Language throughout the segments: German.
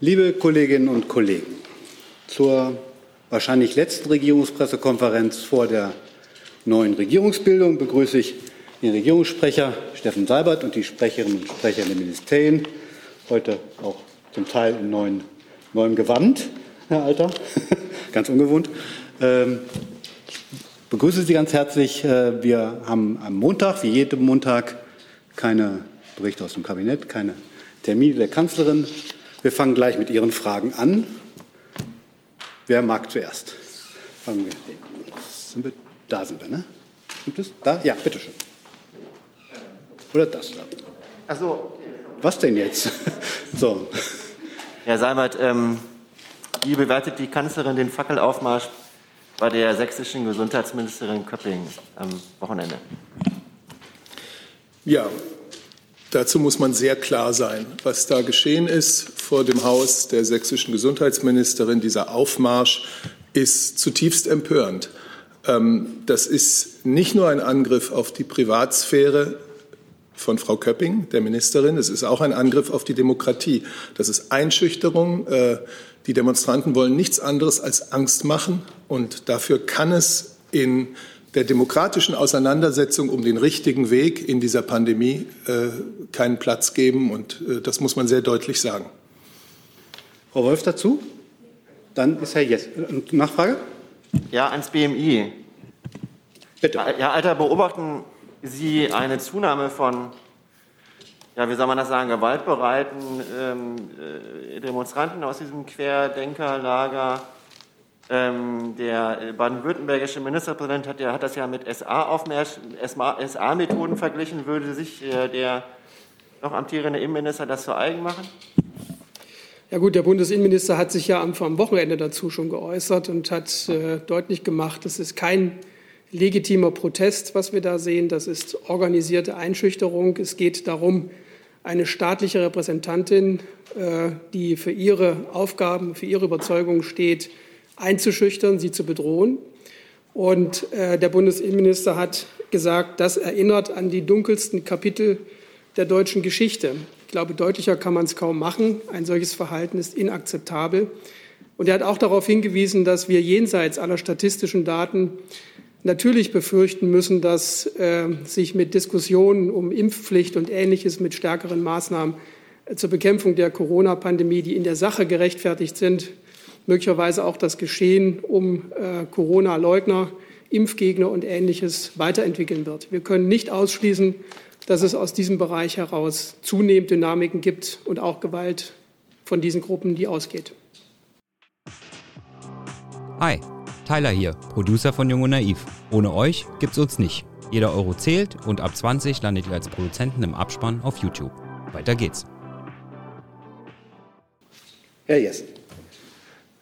Liebe Kolleginnen und Kollegen, zur wahrscheinlich letzten Regierungspressekonferenz vor der neuen Regierungsbildung begrüße ich den Regierungssprecher Steffen Seibert und die Sprecherinnen und Sprecher der Ministerien, heute auch zum Teil in neuen, neuem Gewand, Herr Alter, ganz ungewohnt. Ähm, ich begrüße Sie ganz herzlich. Äh, wir haben am Montag, wie jeden Montag, keine Berichte aus dem Kabinett, keine Termine der Kanzlerin. Wir fangen gleich mit Ihren Fragen an. Wer mag zuerst? Fangen wir. Sind wir da sind wir, ne? Gibt es? Da? Ja, bitteschön. Oder das da? Ach so. Was denn jetzt? so. Herr Seibert, ähm, wie bewertet die Kanzlerin den Fackelaufmarsch bei der sächsischen Gesundheitsministerin Köpping am Wochenende? Ja, dazu muss man sehr klar sein. Was da geschehen ist vor dem Haus der sächsischen Gesundheitsministerin, dieser Aufmarsch, ist zutiefst empörend. Ähm, das ist nicht nur ein Angriff auf die Privatsphäre von Frau Köpping, der Ministerin, es ist auch ein Angriff auf die Demokratie. Das ist Einschüchterung. Äh, die Demonstranten wollen nichts anderes als Angst machen und dafür kann es in der demokratischen Auseinandersetzung um den richtigen Weg in dieser Pandemie äh, keinen Platz geben. Und äh, das muss man sehr deutlich sagen. Frau Wolf dazu? Dann ist Herr Jess. Nachfrage? Ja, ans BMI. Bitte. Herr Alter, beobachten Sie eine Zunahme von, ja, wie soll man das sagen, gewaltbereiten ähm, äh, Demonstranten aus diesem Querdenkerlager? Ähm, der baden-württembergische Ministerpräsident hat, ja, hat das ja mit SA-Methoden verglichen. Würde sich äh, der noch amtierende Innenminister das zu eigen machen? Ja gut, der Bundesinnenminister hat sich ja am, am Wochenende dazu schon geäußert und hat äh, deutlich gemacht, es ist kein legitimer Protest, was wir da sehen. Das ist organisierte Einschüchterung. Es geht darum, eine staatliche Repräsentantin, äh, die für ihre Aufgaben, für ihre Überzeugungen steht, einzuschüchtern, sie zu bedrohen. Und äh, der Bundesinnenminister hat gesagt, das erinnert an die dunkelsten Kapitel der deutschen Geschichte. Ich glaube, deutlicher kann man es kaum machen. Ein solches Verhalten ist inakzeptabel. Und er hat auch darauf hingewiesen, dass wir jenseits aller statistischen Daten natürlich befürchten müssen, dass äh, sich mit Diskussionen um Impfpflicht und Ähnliches, mit stärkeren Maßnahmen äh, zur Bekämpfung der Corona-Pandemie, die in der Sache gerechtfertigt sind, möglicherweise auch das Geschehen um äh, Corona-Leugner, Impfgegner und Ähnliches weiterentwickeln wird. Wir können nicht ausschließen, dass es aus diesem Bereich heraus zunehmend Dynamiken gibt und auch Gewalt von diesen Gruppen, die ausgeht. Hi, Tyler hier, Producer von Jung und Naiv. Ohne euch gibt's uns nicht. Jeder Euro zählt und ab 20 landet ihr als Produzenten im Abspann auf YouTube. Weiter geht's. Herr Jessen.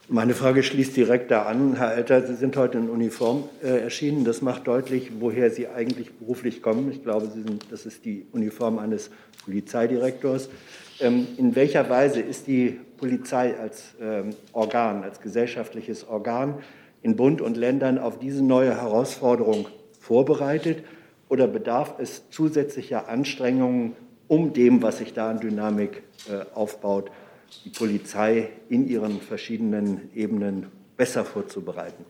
Meine Frage schließt direkt da an. Herr Alter, Sie sind heute in Uniform äh, erschienen. Das macht deutlich, woher Sie eigentlich beruflich kommen. Ich glaube, sind, das ist die Uniform eines Polizeidirektors. Ähm, in welcher Weise ist die Polizei als ähm, Organ, als gesellschaftliches Organ in Bund und Ländern auf diese neue Herausforderung vorbereitet? Oder bedarf es zusätzlicher Anstrengungen, um dem, was sich da an Dynamik äh, aufbaut, die Polizei in ihren verschiedenen Ebenen besser vorzubereiten.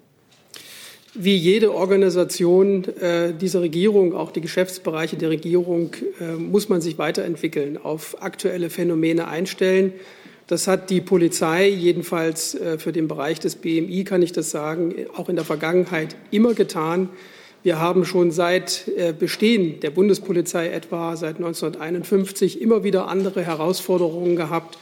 Wie jede Organisation äh, dieser Regierung, auch die Geschäftsbereiche der Regierung, äh, muss man sich weiterentwickeln, auf aktuelle Phänomene einstellen. Das hat die Polizei, jedenfalls äh, für den Bereich des BMI kann ich das sagen, auch in der Vergangenheit immer getan. Wir haben schon seit äh, Bestehen der Bundespolizei etwa seit 1951 immer wieder andere Herausforderungen gehabt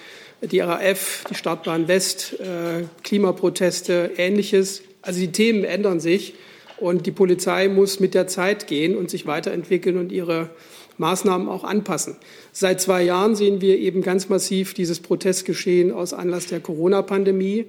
die RAF, die Startbahn West, äh, Klimaproteste, ähnliches. Also die Themen ändern sich und die Polizei muss mit der Zeit gehen und sich weiterentwickeln und ihre Maßnahmen auch anpassen. Seit zwei Jahren sehen wir eben ganz massiv dieses Protestgeschehen aus Anlass der Corona-Pandemie.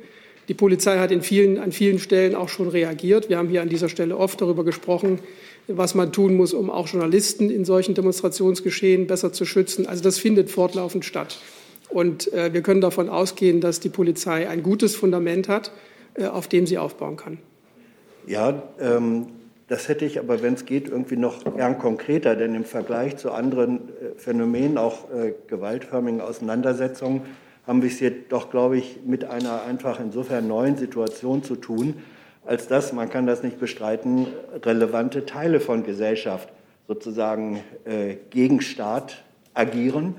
Die Polizei hat in vielen, an vielen Stellen auch schon reagiert. Wir haben hier an dieser Stelle oft darüber gesprochen, was man tun muss, um auch Journalisten in solchen Demonstrationsgeschehen besser zu schützen. Also das findet fortlaufend statt. Und äh, wir können davon ausgehen, dass die Polizei ein gutes Fundament hat, äh, auf dem sie aufbauen kann. Ja, ähm, das hätte ich aber, wenn es geht, irgendwie noch gern konkreter, denn im Vergleich zu anderen äh, Phänomenen, auch äh, gewaltförmigen Auseinandersetzungen, haben wir es hier doch, glaube ich, mit einer einfach insofern neuen Situation zu tun, als dass, man kann das nicht bestreiten, relevante Teile von Gesellschaft sozusagen äh, gegen Staat agieren.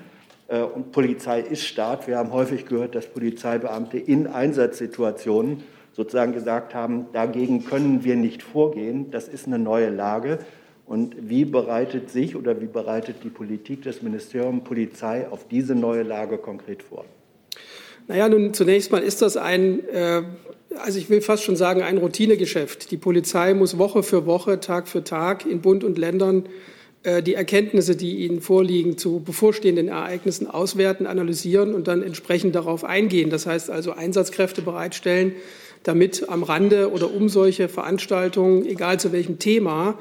Äh, und Polizei ist Staat. Wir haben häufig gehört, dass Polizeibeamte in Einsatzsituationen sozusagen gesagt haben, dagegen können wir nicht vorgehen. Das ist eine neue Lage. Und wie bereitet sich oder wie bereitet die Politik des Ministeriums Polizei auf diese neue Lage konkret vor? Naja, nun zunächst mal ist das ein, äh, also ich will fast schon sagen, ein Routinegeschäft. Die Polizei muss Woche für Woche, Tag für Tag in Bund und Ländern die Erkenntnisse, die ihnen vorliegen, zu bevorstehenden Ereignissen auswerten, analysieren und dann entsprechend darauf eingehen. Das heißt also Einsatzkräfte bereitstellen, damit am Rande oder um solche Veranstaltungen, egal zu welchem Thema,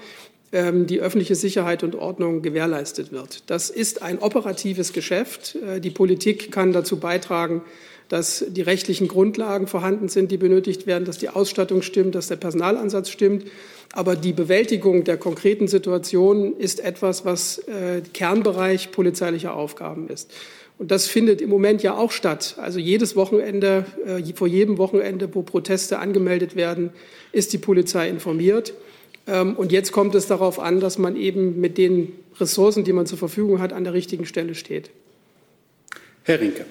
ähm, die öffentliche Sicherheit und Ordnung gewährleistet wird. Das ist ein operatives Geschäft. Äh, die Politik kann dazu beitragen, dass die rechtlichen Grundlagen vorhanden sind, die benötigt werden, dass die Ausstattung stimmt, dass der Personalansatz stimmt. Aber die Bewältigung der konkreten Situation ist etwas, was äh, Kernbereich polizeilicher Aufgaben ist. Und das findet im Moment ja auch statt. Also jedes Wochenende, äh, vor jedem Wochenende, wo Proteste angemeldet werden, ist die Polizei informiert. Ähm, und jetzt kommt es darauf an, dass man eben mit den Ressourcen, die man zur Verfügung hat, an der richtigen Stelle steht. Herr Rinke.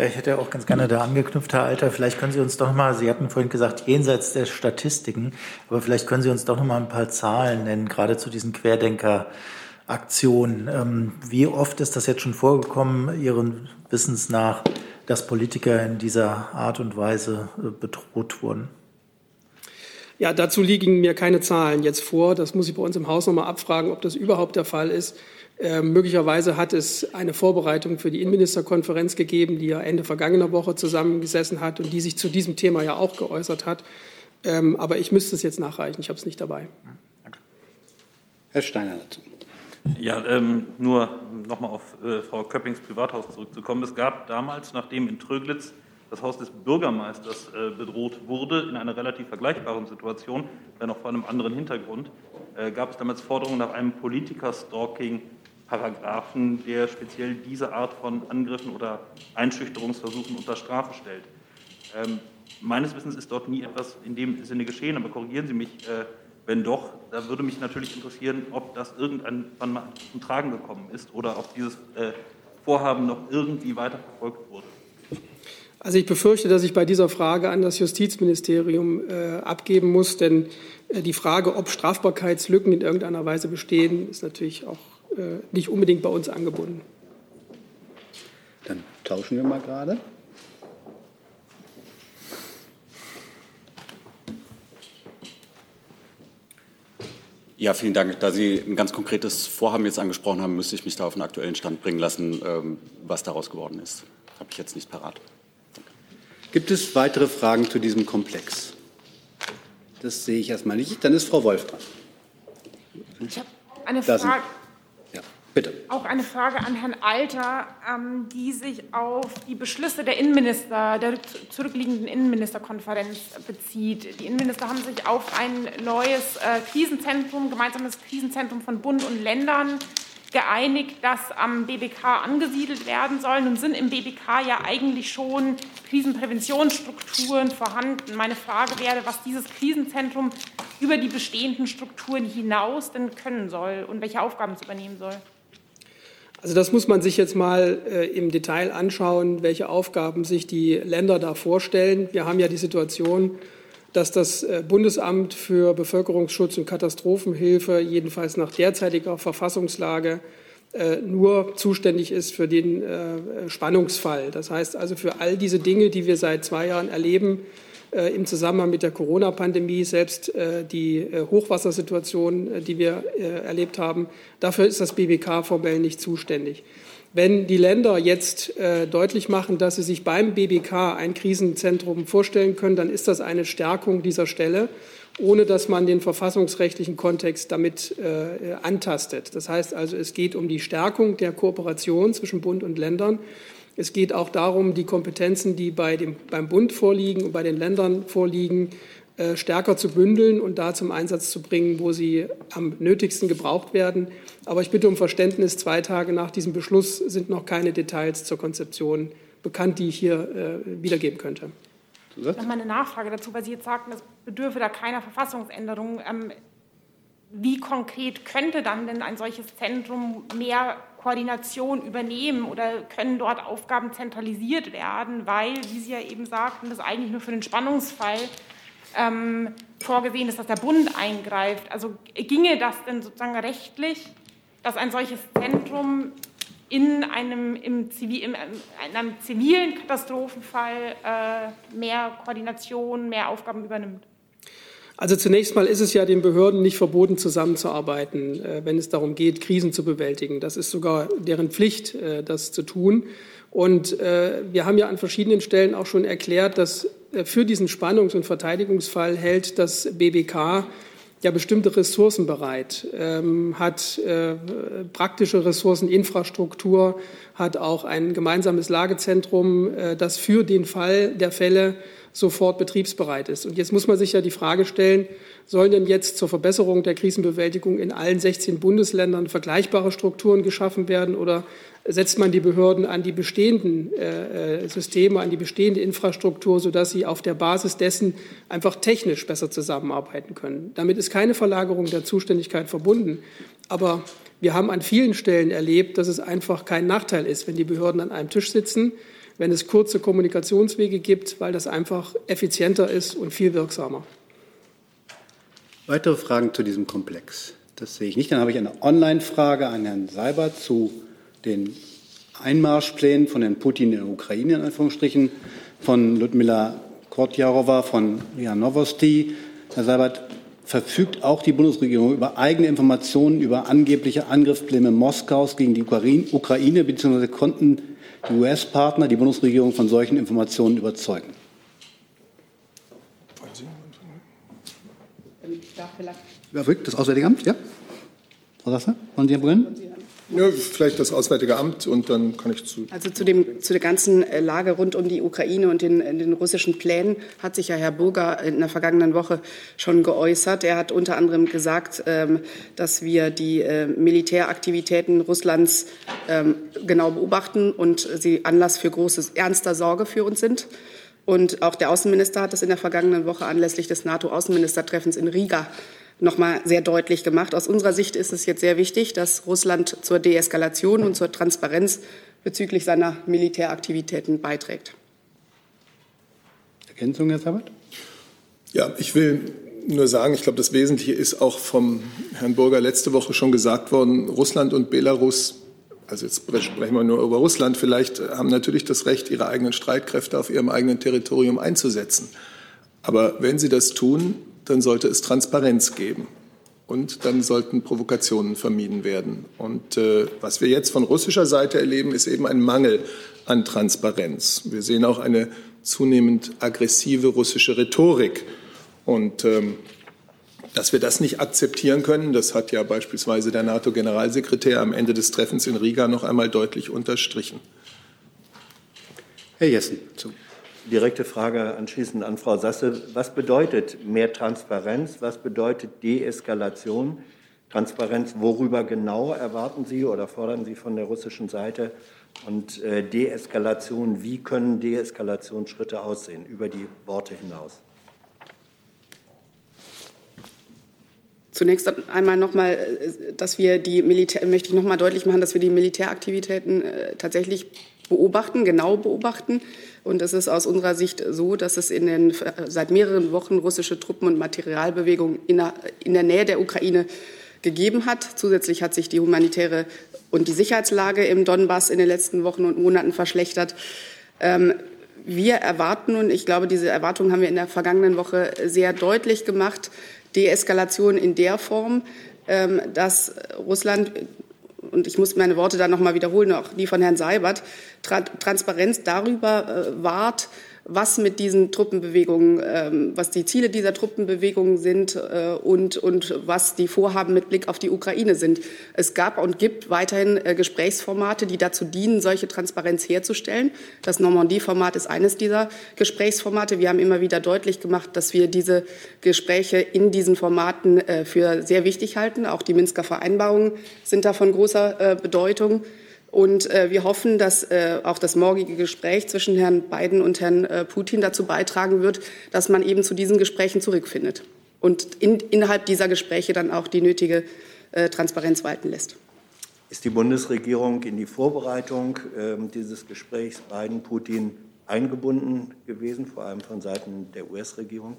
Ja, ich hätte auch ganz gerne da angeknüpft, Herr Alter. Vielleicht können Sie uns doch mal, Sie hatten vorhin gesagt, jenseits der Statistiken, aber vielleicht können Sie uns doch noch mal ein paar Zahlen nennen, gerade zu diesen Querdenker-Aktionen. Ähm, wie oft ist das jetzt schon vorgekommen, Ihren Wissens nach, dass Politiker in dieser Art und Weise äh, bedroht wurden? Ja, dazu liegen mir keine Zahlen jetzt vor. Das muss ich bei uns im Haus noch mal abfragen, ob das überhaupt der Fall ist. Äh, möglicherweise hat es eine Vorbereitung für die Innenministerkonferenz gegeben, die ja Ende vergangener Woche zusammengesessen hat und die sich zu diesem Thema ja auch geäußert hat. Ähm, aber ich müsste es jetzt nachreichen. Ich habe es nicht dabei. Herr Steiner dazu. Ja, ähm, nur noch mal auf äh, Frau Köppings Privathaus zurückzukommen. Es gab damals, nachdem in Tröglitz das Haus des Bürgermeisters äh, bedroht wurde, in einer relativ vergleichbaren Situation, wenn auch vor einem anderen Hintergrund, äh, gab es damals Forderungen nach einem Politiker-Stalking Paragraphen, der speziell diese Art von Angriffen oder Einschüchterungsversuchen unter Strafe stellt. Ähm, meines Wissens ist dort nie etwas in dem Sinne geschehen, aber korrigieren Sie mich, äh, wenn doch, da würde mich natürlich interessieren, ob das irgendwann mal zum Tragen gekommen ist oder ob dieses äh, Vorhaben noch irgendwie weiter verfolgt wurde. Also ich befürchte, dass ich bei dieser Frage an das Justizministerium äh, abgeben muss, denn äh, die Frage, ob Strafbarkeitslücken in irgendeiner Weise bestehen, ist natürlich auch nicht unbedingt bei uns angebunden. Dann tauschen wir mal gerade. Ja, vielen Dank. Da Sie ein ganz konkretes Vorhaben jetzt angesprochen haben, müsste ich mich da auf den aktuellen Stand bringen lassen, ähm, was daraus geworden ist. Habe ich jetzt nicht parat. Danke. Gibt es weitere Fragen zu diesem Komplex? Das sehe ich erstmal nicht. Dann ist Frau Wolf dran. Ich habe eine Frage. Bitte. Auch eine Frage an Herrn Alter, ähm, die sich auf die Beschlüsse der Innenminister, der zurückliegenden Innenministerkonferenz bezieht. Die Innenminister haben sich auf ein neues äh, Krisenzentrum, gemeinsames Krisenzentrum von Bund und Ländern geeinigt, das am BBK angesiedelt werden soll. Nun sind im BBK ja eigentlich schon Krisenpräventionsstrukturen vorhanden. Meine Frage wäre, was dieses Krisenzentrum über die bestehenden Strukturen hinaus denn können soll und welche Aufgaben es übernehmen soll. Also das muss man sich jetzt mal äh, im Detail anschauen, welche Aufgaben sich die Länder da vorstellen. Wir haben ja die Situation, dass das äh, Bundesamt für Bevölkerungsschutz und Katastrophenhilfe jedenfalls nach derzeitiger Verfassungslage äh, nur zuständig ist für den äh, Spannungsfall. Das heißt also für all diese Dinge, die wir seit zwei Jahren erleben, im Zusammenhang mit der Corona-Pandemie, selbst äh, die äh, Hochwassersituation, die wir erlebt haben, dafür ist das BBK formell nicht zuständig. Wenn die Länder jetzt deutlich machen, dass sie sich beim BBK ein Krisenzentrum vorstellen können, dann ist das eine Stärkung dieser Stelle, ohne dass man den verfassungsrechtlichen Kontext damit antastet. Das heißt also, es geht um die Stärkung der Kooperation zwischen Bund und Ländern. Es geht auch darum, die Kompetenzen, die bei dem, beim Bund vorliegen und bei den Ländern vorliegen, äh, stärker zu bündeln und da zum Einsatz zu bringen, wo sie am nötigsten gebraucht werden. Aber ich bitte um Verständnis, zwei Tage nach diesem Beschluss sind noch keine Details zur Konzeption bekannt, die ich hier wiedergeben könnte. Nochmal eine Nachfrage dazu, weil Sie jetzt sagten, es bedürfe da keiner Verfassungsänderung. Ähm, wie konkret könnte dann denn ein solches Zentrum mehr Koordination übernehmen oder können dort Aufgaben zentralisiert werden, weil, wie Sie ja eben sagten, das eigentlich nur für den Spannungsfall ähm, vorgesehen ist, dass der Bund eingreift. Also ginge das denn sozusagen rechtlich, dass ein solches Zentrum in einem, im Zivil, in einem zivilen Katastrophenfall äh, mehr Koordination, mehr Aufgaben übernimmt? Also zunächst mal ist es ja den Behörden nicht verboten, zusammenzuarbeiten, äh, wenn es darum geht, Krisen zu bewältigen. Das ist sogar deren Pflicht, äh, das zu tun. Und äh, wir haben ja an verschiedenen Stellen auch schon erklärt, dass für diesen Spannungs- und Verteidigungsfall hält das BBK ja bestimmte Ressourcen bereit, ähm, hat praktische Ressourcen, Infrastruktur, hat auch ein gemeinsames Lagezentrum, das für den Fall der Fälle sofort betriebsbereit ist. Und jetzt muss man sich ja die Frage stellen, sollen denn jetzt zur Verbesserung der Krisenbewältigung in allen 16 Bundesländern vergleichbare Strukturen geschaffen werden oder setzt man die Behörden an die bestehenden äh, Systeme, an die bestehende Infrastruktur, sodass sie auf der Basis dessen einfach technisch besser zusammenarbeiten können. Damit ist keine Verlagerung der Zuständigkeit verbunden. Aber wir haben an vielen Stellen erlebt, dass es einfach kein Nachteil ist, wenn die Behörden an einem Tisch sitzen, wenn es kurze Kommunikationswege gibt, weil das einfach effizienter ist und viel wirksamer. Weitere Fragen zu diesem Komplex? Das sehe ich nicht. Dann habe ich eine Online-Frage an Herrn Seibert zu den Einmarschplänen von Herrn Putin in der Ukraine, in Anführungsstrichen, von Ludmila Kotjarowa von RIA Novosti. Herr Seibert, verfügt auch die Bundesregierung über eigene Informationen über angebliche Angriffspläne Moskaus gegen die Ukraine, beziehungsweise konnten die US-Partner die Bundesregierung von solchen Informationen überzeugen? Das Auswärtige Amt, ja? Frau Sasser, wollen Sie beginnen? Ja, vielleicht das Auswärtige Amt und dann kann ich zu. Also zu, dem, zu der ganzen äh, Lage rund um die Ukraine und den, den russischen Plänen hat sich ja Herr Burger in der vergangenen Woche schon geäußert. Er hat unter anderem gesagt, ähm, dass wir die äh, Militäraktivitäten Russlands ähm, genau beobachten und sie Anlass für großes ernster Sorge für uns sind. Und auch der Außenminister hat das in der vergangenen Woche anlässlich des NATO-Außenministertreffens in Riga mal sehr deutlich gemacht. Aus unserer Sicht ist es jetzt sehr wichtig, dass Russland zur Deeskalation und zur Transparenz bezüglich seiner Militäraktivitäten beiträgt. Ergänzung, Herr Sabat? Ja, ich will nur sagen, ich glaube, das Wesentliche ist auch vom Herrn Burger letzte Woche schon gesagt worden, Russland und Belarus, also jetzt sprechen wir nur über Russland, vielleicht haben natürlich das Recht, ihre eigenen Streitkräfte auf ihrem eigenen Territorium einzusetzen. Aber wenn sie das tun, dann sollte es Transparenz geben. Und dann sollten Provokationen vermieden werden. Und äh, was wir jetzt von russischer Seite erleben, ist eben ein Mangel an Transparenz. Wir sehen auch eine zunehmend aggressive russische Rhetorik. Und ähm, dass wir das nicht akzeptieren können, das hat ja beispielsweise der NATO-Generalsekretär am Ende des Treffens in Riga noch einmal deutlich unterstrichen. Herr Jessen, zu. Direkte Frage anschließend an Frau Sasse. Was bedeutet mehr Transparenz? Was bedeutet Deeskalation? Transparenz, worüber genau erwarten Sie oder fordern Sie von der russischen Seite? Und äh, Deeskalation, wie können Deeskalationsschritte aussehen über die Worte hinaus? Zunächst einmal nochmal, äh, dass wir die Militär, möchte ich nochmal deutlich machen, dass wir die Militäraktivitäten äh, tatsächlich beobachten, genau beobachten. Und es ist aus unserer Sicht so, dass es in den, seit mehreren Wochen russische Truppen- und Materialbewegungen in der, in der Nähe der Ukraine gegeben hat. Zusätzlich hat sich die humanitäre und die Sicherheitslage im Donbass in den letzten Wochen und Monaten verschlechtert. Ähm, wir erwarten, und ich glaube, diese Erwartungen haben wir in der vergangenen Woche sehr deutlich gemacht, Deeskalation in der Form, ähm, dass Russland und ich muss meine Worte dann noch mal wiederholen, auch die von Herrn Seibert, Tra Transparenz darüber äh, wahrt, was mit diesen Truppenbewegungen, ähm, was die Ziele dieser Truppenbewegungen sind äh, und, und was die Vorhaben mit Blick auf die Ukraine sind. Es gab und gibt weiterhin äh, Gesprächsformate, die dazu dienen, solche Transparenz herzustellen. Das Normandie-Format ist eines dieser Gesprächsformate. Wir haben immer wieder deutlich gemacht, dass wir diese Gespräche in diesen Formaten äh, für sehr wichtig halten. Auch die Minsker Vereinbarungen sind da von großer Bedeutung. Und äh, wir hoffen, dass äh, auch das morgige Gespräch zwischen Herrn Biden und Herrn äh, Putin dazu beitragen wird, dass man eben zu diesen Gesprächen zurückfindet und in, innerhalb dieser Gespräche dann auch die nötige äh, Transparenz walten lässt. Ist die Bundesregierung in die Vorbereitung äh, dieses Gesprächs Biden-Putin eingebunden gewesen, vor allem von Seiten der US-Regierung?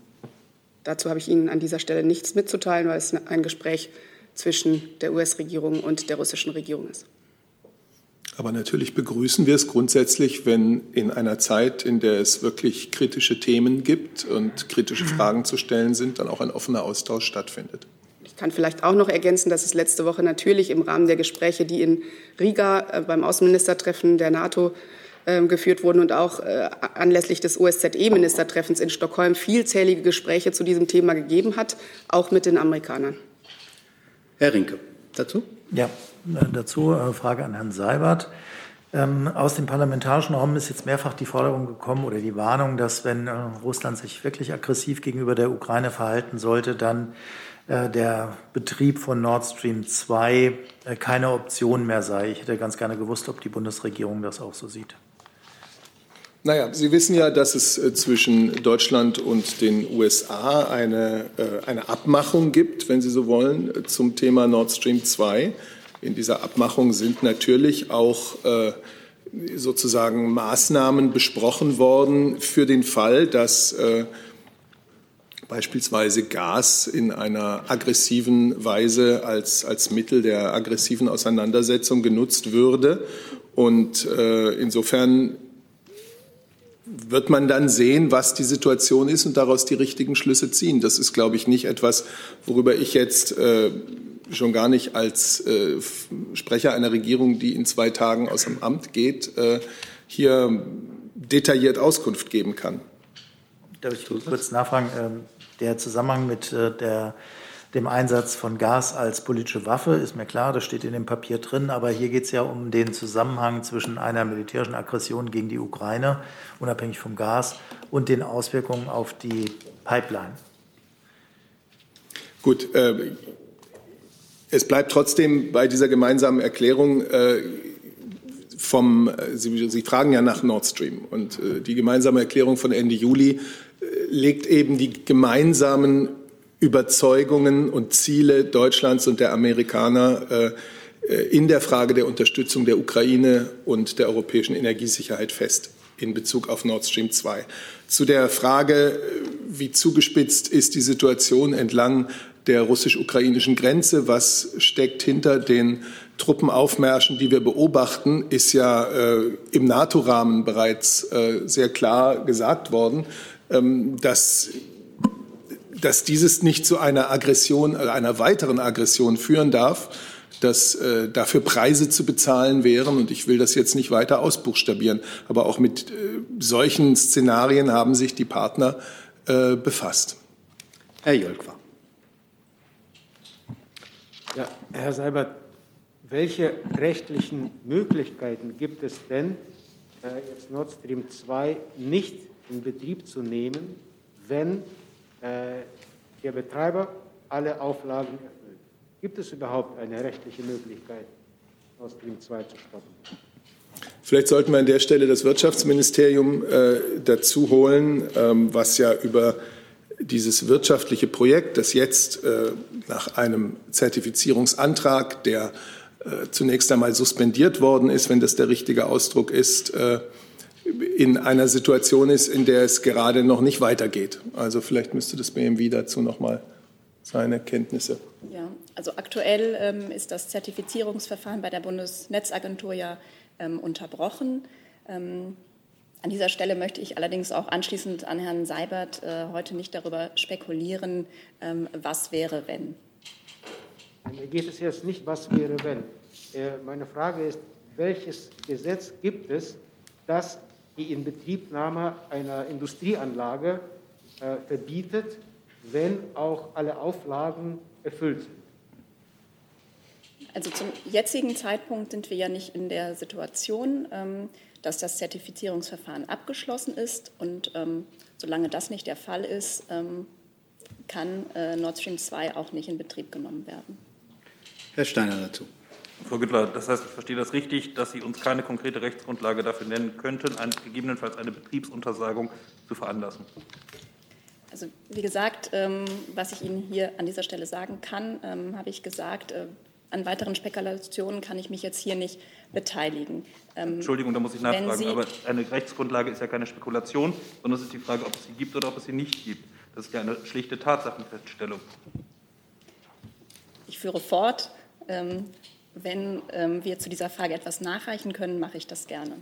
Dazu habe ich Ihnen an dieser Stelle nichts mitzuteilen, weil es ein Gespräch zwischen der US-Regierung und der russischen Regierung ist. Aber natürlich begrüßen wir es grundsätzlich, wenn in einer Zeit, in der es wirklich kritische Themen gibt und kritische Fragen zu stellen sind, dann auch ein offener Austausch stattfindet. Ich kann vielleicht auch noch ergänzen, dass es letzte Woche natürlich im Rahmen der Gespräche, die in Riga äh, beim Außenministertreffen der NATO äh, geführt wurden und auch äh, anlässlich des OSZE-Ministertreffens in Stockholm vielzählige Gespräche zu diesem Thema gegeben hat, auch mit den Amerikanern. Herr Rinke, dazu? Ja, dazu äh, Frage an Herrn Seibert. Ähm, aus dem parlamentarischen Raum ist jetzt mehrfach die Forderung gekommen oder die Warnung, dass wenn äh, Russland sich wirklich aggressiv gegenüber der Ukraine verhalten sollte, dann der Betrieb von Nord Stream 2 keine Option mehr sei. Ich hätte ganz gerne gewusst, ob die Bundesregierung das auch so sieht. Naja, Sie wissen ja, dass es zwischen Deutschland und den USA eine, eine Abmachung gibt, wenn Sie so wollen, zum Thema Nord Stream 2. In dieser Abmachung sind natürlich auch äh, sozusagen Maßnahmen besprochen worden für den Fall, dass äh, beispielsweise Gas in einer aggressiven Weise als, als Mittel der aggressiven Auseinandersetzung genutzt würde. Und äh, insofern wird man dann sehen, was die Situation ist und daraus die richtigen Schlüsse ziehen. Das ist, glaube ich, nicht etwas, worüber ich jetzt äh, schon gar nicht als äh, Sprecher einer Regierung, die in zwei Tagen aus dem Amt geht, äh, hier detailliert Auskunft geben kann. Darf ich kurz nachfragen? Ähm, der Zusammenhang mit äh, der, dem Einsatz von Gas als politische Waffe ist mir klar, das steht in dem Papier drin, aber hier geht es ja um den Zusammenhang zwischen einer militärischen Aggression gegen die Ukraine, unabhängig vom Gas, und den Auswirkungen auf die Pipeline. Gut, äh, es bleibt trotzdem bei dieser gemeinsamen Erklärung äh, vom, äh, Sie, Sie, fragen ja nach Nord Stream und äh, die gemeinsame Erklärung von Ende Juli äh, legt eben die gemeinsamen Überzeugungen und Ziele Deutschlands und der Amerikaner äh, äh, in der Frage der Unterstützung der Ukraine und der europäischen Energiesicherheit fest in Bezug auf Nord Stream 2. Zu der Frage, wie zugespitzt ist die Situation entlang der russisch-ukrainischen Grenze. Was steckt hinter den Truppenaufmärschen, die wir beobachten, ist ja äh, im NATO-Rahmen bereits äh, sehr klar gesagt worden, ähm, dass, dass dieses nicht zu einer Aggression, äh, einer weiteren Aggression führen darf, dass äh, dafür Preise zu bezahlen wären. Und ich will das jetzt nicht weiter ausbuchstabieren. Aber auch mit äh, solchen Szenarien haben sich die Partner äh, befasst. Herr Jölkwa. Ja, Herr Seibert, welche rechtlichen Möglichkeiten gibt es denn, äh, jetzt Nord Stream 2 nicht in Betrieb zu nehmen, wenn äh, der Betreiber alle Auflagen erfüllt? Gibt es überhaupt eine rechtliche Möglichkeit, Nord Stream 2 zu stoppen? Vielleicht sollten wir an der Stelle das Wirtschaftsministerium äh, dazu holen, ähm, was ja über dieses wirtschaftliche Projekt, das jetzt äh, nach einem Zertifizierungsantrag, der äh, zunächst einmal suspendiert worden ist, wenn das der richtige Ausdruck ist, äh, in einer Situation ist, in der es gerade noch nicht weitergeht. Also vielleicht müsste das BMW dazu noch mal seine Kenntnisse. Ja, also aktuell ähm, ist das Zertifizierungsverfahren bei der Bundesnetzagentur ja ähm, unterbrochen. Ähm, an dieser Stelle möchte ich allerdings auch anschließend an Herrn Seibert äh, heute nicht darüber spekulieren, ähm, was wäre, wenn. Mir geht es jetzt nicht, was wäre, wenn. Äh, meine Frage ist, welches Gesetz gibt es, das die Inbetriebnahme einer Industrieanlage äh, verbietet, wenn auch alle Auflagen erfüllt sind? Also zum jetzigen Zeitpunkt sind wir ja nicht in der Situation, ähm, dass das Zertifizierungsverfahren abgeschlossen ist. Und ähm, solange das nicht der Fall ist, ähm, kann äh, Nord Stream 2 auch nicht in Betrieb genommen werden. Herr Steiner dazu. Frau Güttler, das heißt, ich verstehe das richtig, dass Sie uns keine konkrete Rechtsgrundlage dafür nennen könnten, ein, gegebenenfalls eine Betriebsuntersagung zu veranlassen. Also wie gesagt, ähm, was ich Ihnen hier an dieser Stelle sagen kann, ähm, habe ich gesagt. Äh, an weiteren Spekulationen kann ich mich jetzt hier nicht beteiligen. Ähm, Entschuldigung, da muss ich nachfragen, aber eine Rechtsgrundlage ist ja keine Spekulation, sondern es ist die Frage, ob es sie gibt oder ob es sie nicht gibt. Das ist ja eine schlichte Tatsachenfeststellung. Ich führe fort. Ähm, wenn ähm, wir zu dieser Frage etwas nachreichen können, mache ich das gerne.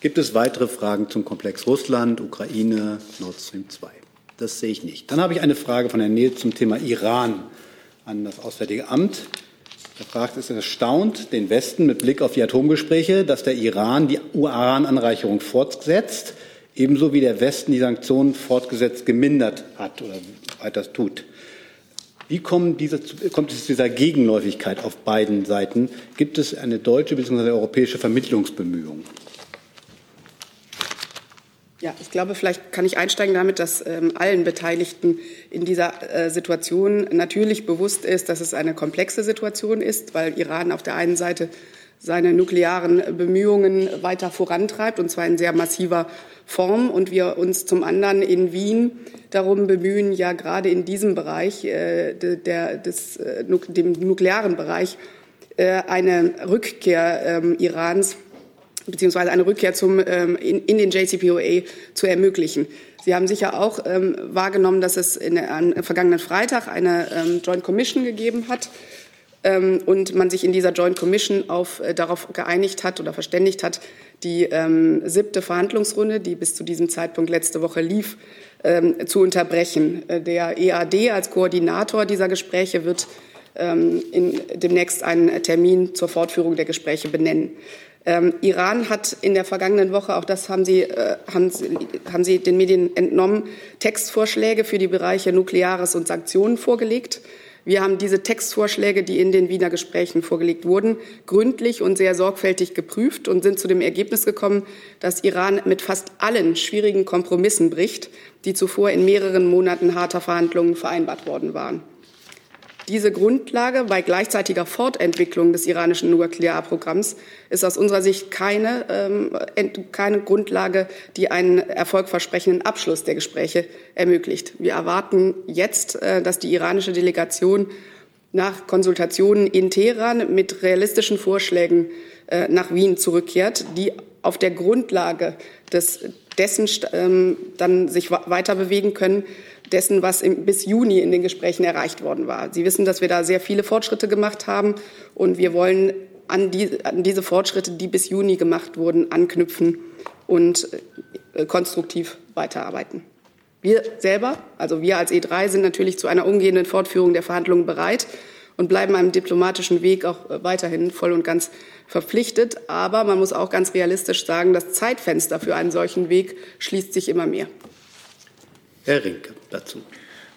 Gibt es weitere Fragen zum Komplex Russland, Ukraine, Nord Stream 2? Das sehe ich nicht. Dann habe ich eine Frage von Herrn Nehl zum Thema Iran an das Auswärtige Amt. Er fragt, ist erstaunt, den Westen mit Blick auf die Atomgespräche, dass der Iran die Urananreicherung fortsetzt, ebenso wie der Westen die Sanktionen fortgesetzt gemindert hat oder weiter tut. Wie diese, kommt es zu dieser Gegenläufigkeit auf beiden Seiten? Gibt es eine deutsche bzw. europäische Vermittlungsbemühung? Ja, ich glaube, vielleicht kann ich einsteigen damit, dass ähm, allen Beteiligten in dieser äh, Situation natürlich bewusst ist, dass es eine komplexe Situation ist, weil Iran auf der einen Seite seine nuklearen Bemühungen weiter vorantreibt, und zwar in sehr massiver Form, und wir uns zum anderen in Wien darum bemühen, ja gerade in diesem Bereich, äh, der, des, äh, dem nuklearen Bereich, äh, eine Rückkehr äh, Irans beziehungsweise eine Rückkehr zum, ähm, in, in, den JCPOA zu ermöglichen. Sie haben sicher auch ähm, wahrgenommen, dass es in, am vergangenen Freitag eine ähm, Joint Commission gegeben hat ähm, und man sich in dieser Joint Commission auf, äh, darauf geeinigt hat oder verständigt hat, die ähm, siebte Verhandlungsrunde, die bis zu diesem Zeitpunkt letzte Woche lief, ähm, zu unterbrechen. Äh, der EAD als Koordinator dieser Gespräche wird in, demnächst einen Termin zur Fortführung der Gespräche benennen. Ähm, Iran hat in der vergangenen Woche, auch das haben Sie, äh, haben, Sie, haben Sie den Medien entnommen, Textvorschläge für die Bereiche Nukleares und Sanktionen vorgelegt. Wir haben diese Textvorschläge, die in den Wiener Gesprächen vorgelegt wurden, gründlich und sehr sorgfältig geprüft und sind zu dem Ergebnis gekommen, dass Iran mit fast allen schwierigen Kompromissen bricht, die zuvor in mehreren Monaten harter Verhandlungen vereinbart worden waren. Diese Grundlage bei gleichzeitiger Fortentwicklung des iranischen Nuklearprogramms ist aus unserer Sicht keine, ähm, keine Grundlage, die einen erfolgversprechenden Abschluss der Gespräche ermöglicht. Wir erwarten jetzt, äh, dass die iranische Delegation nach Konsultationen in Teheran mit realistischen Vorschlägen äh, nach Wien zurückkehrt, die auf der Grundlage des, dessen ähm, dann sich weiter bewegen können, dessen, was im, bis Juni in den Gesprächen erreicht worden war. Sie wissen, dass wir da sehr viele Fortschritte gemacht haben und wir wollen an, die, an diese Fortschritte, die bis Juni gemacht wurden, anknüpfen und äh, konstruktiv weiterarbeiten. Wir selber, also wir als E3, sind natürlich zu einer umgehenden Fortführung der Verhandlungen bereit und bleiben einem diplomatischen Weg auch äh, weiterhin voll und ganz verpflichtet. Aber man muss auch ganz realistisch sagen, das Zeitfenster für einen solchen Weg schließt sich immer mehr. Herr Rinke dazu.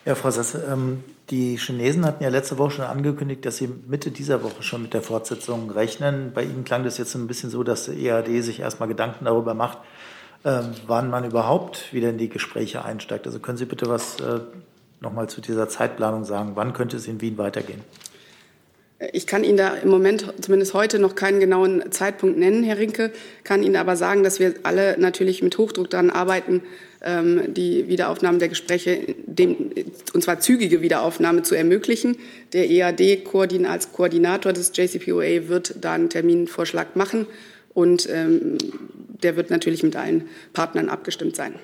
Ja, Frau Sasse, ähm, die Chinesen hatten ja letzte Woche schon angekündigt, dass sie Mitte dieser Woche schon mit der Fortsetzung rechnen. Bei Ihnen klang das jetzt ein bisschen so, dass der EAD sich erstmal Gedanken darüber macht, äh, wann man überhaupt wieder in die Gespräche einsteigt. Also können Sie bitte was äh, nochmal zu dieser Zeitplanung sagen? Wann könnte es in Wien weitergehen? Ich kann Ihnen da im Moment, zumindest heute, noch keinen genauen Zeitpunkt nennen, Herr Rinke, kann Ihnen aber sagen, dass wir alle natürlich mit Hochdruck daran arbeiten, ähm, die Wiederaufnahme der Gespräche, dem, und zwar zügige Wiederaufnahme zu ermöglichen. Der EAD als Koordinator des JCPOA wird da einen Terminvorschlag machen und ähm, der wird natürlich mit allen Partnern abgestimmt sein.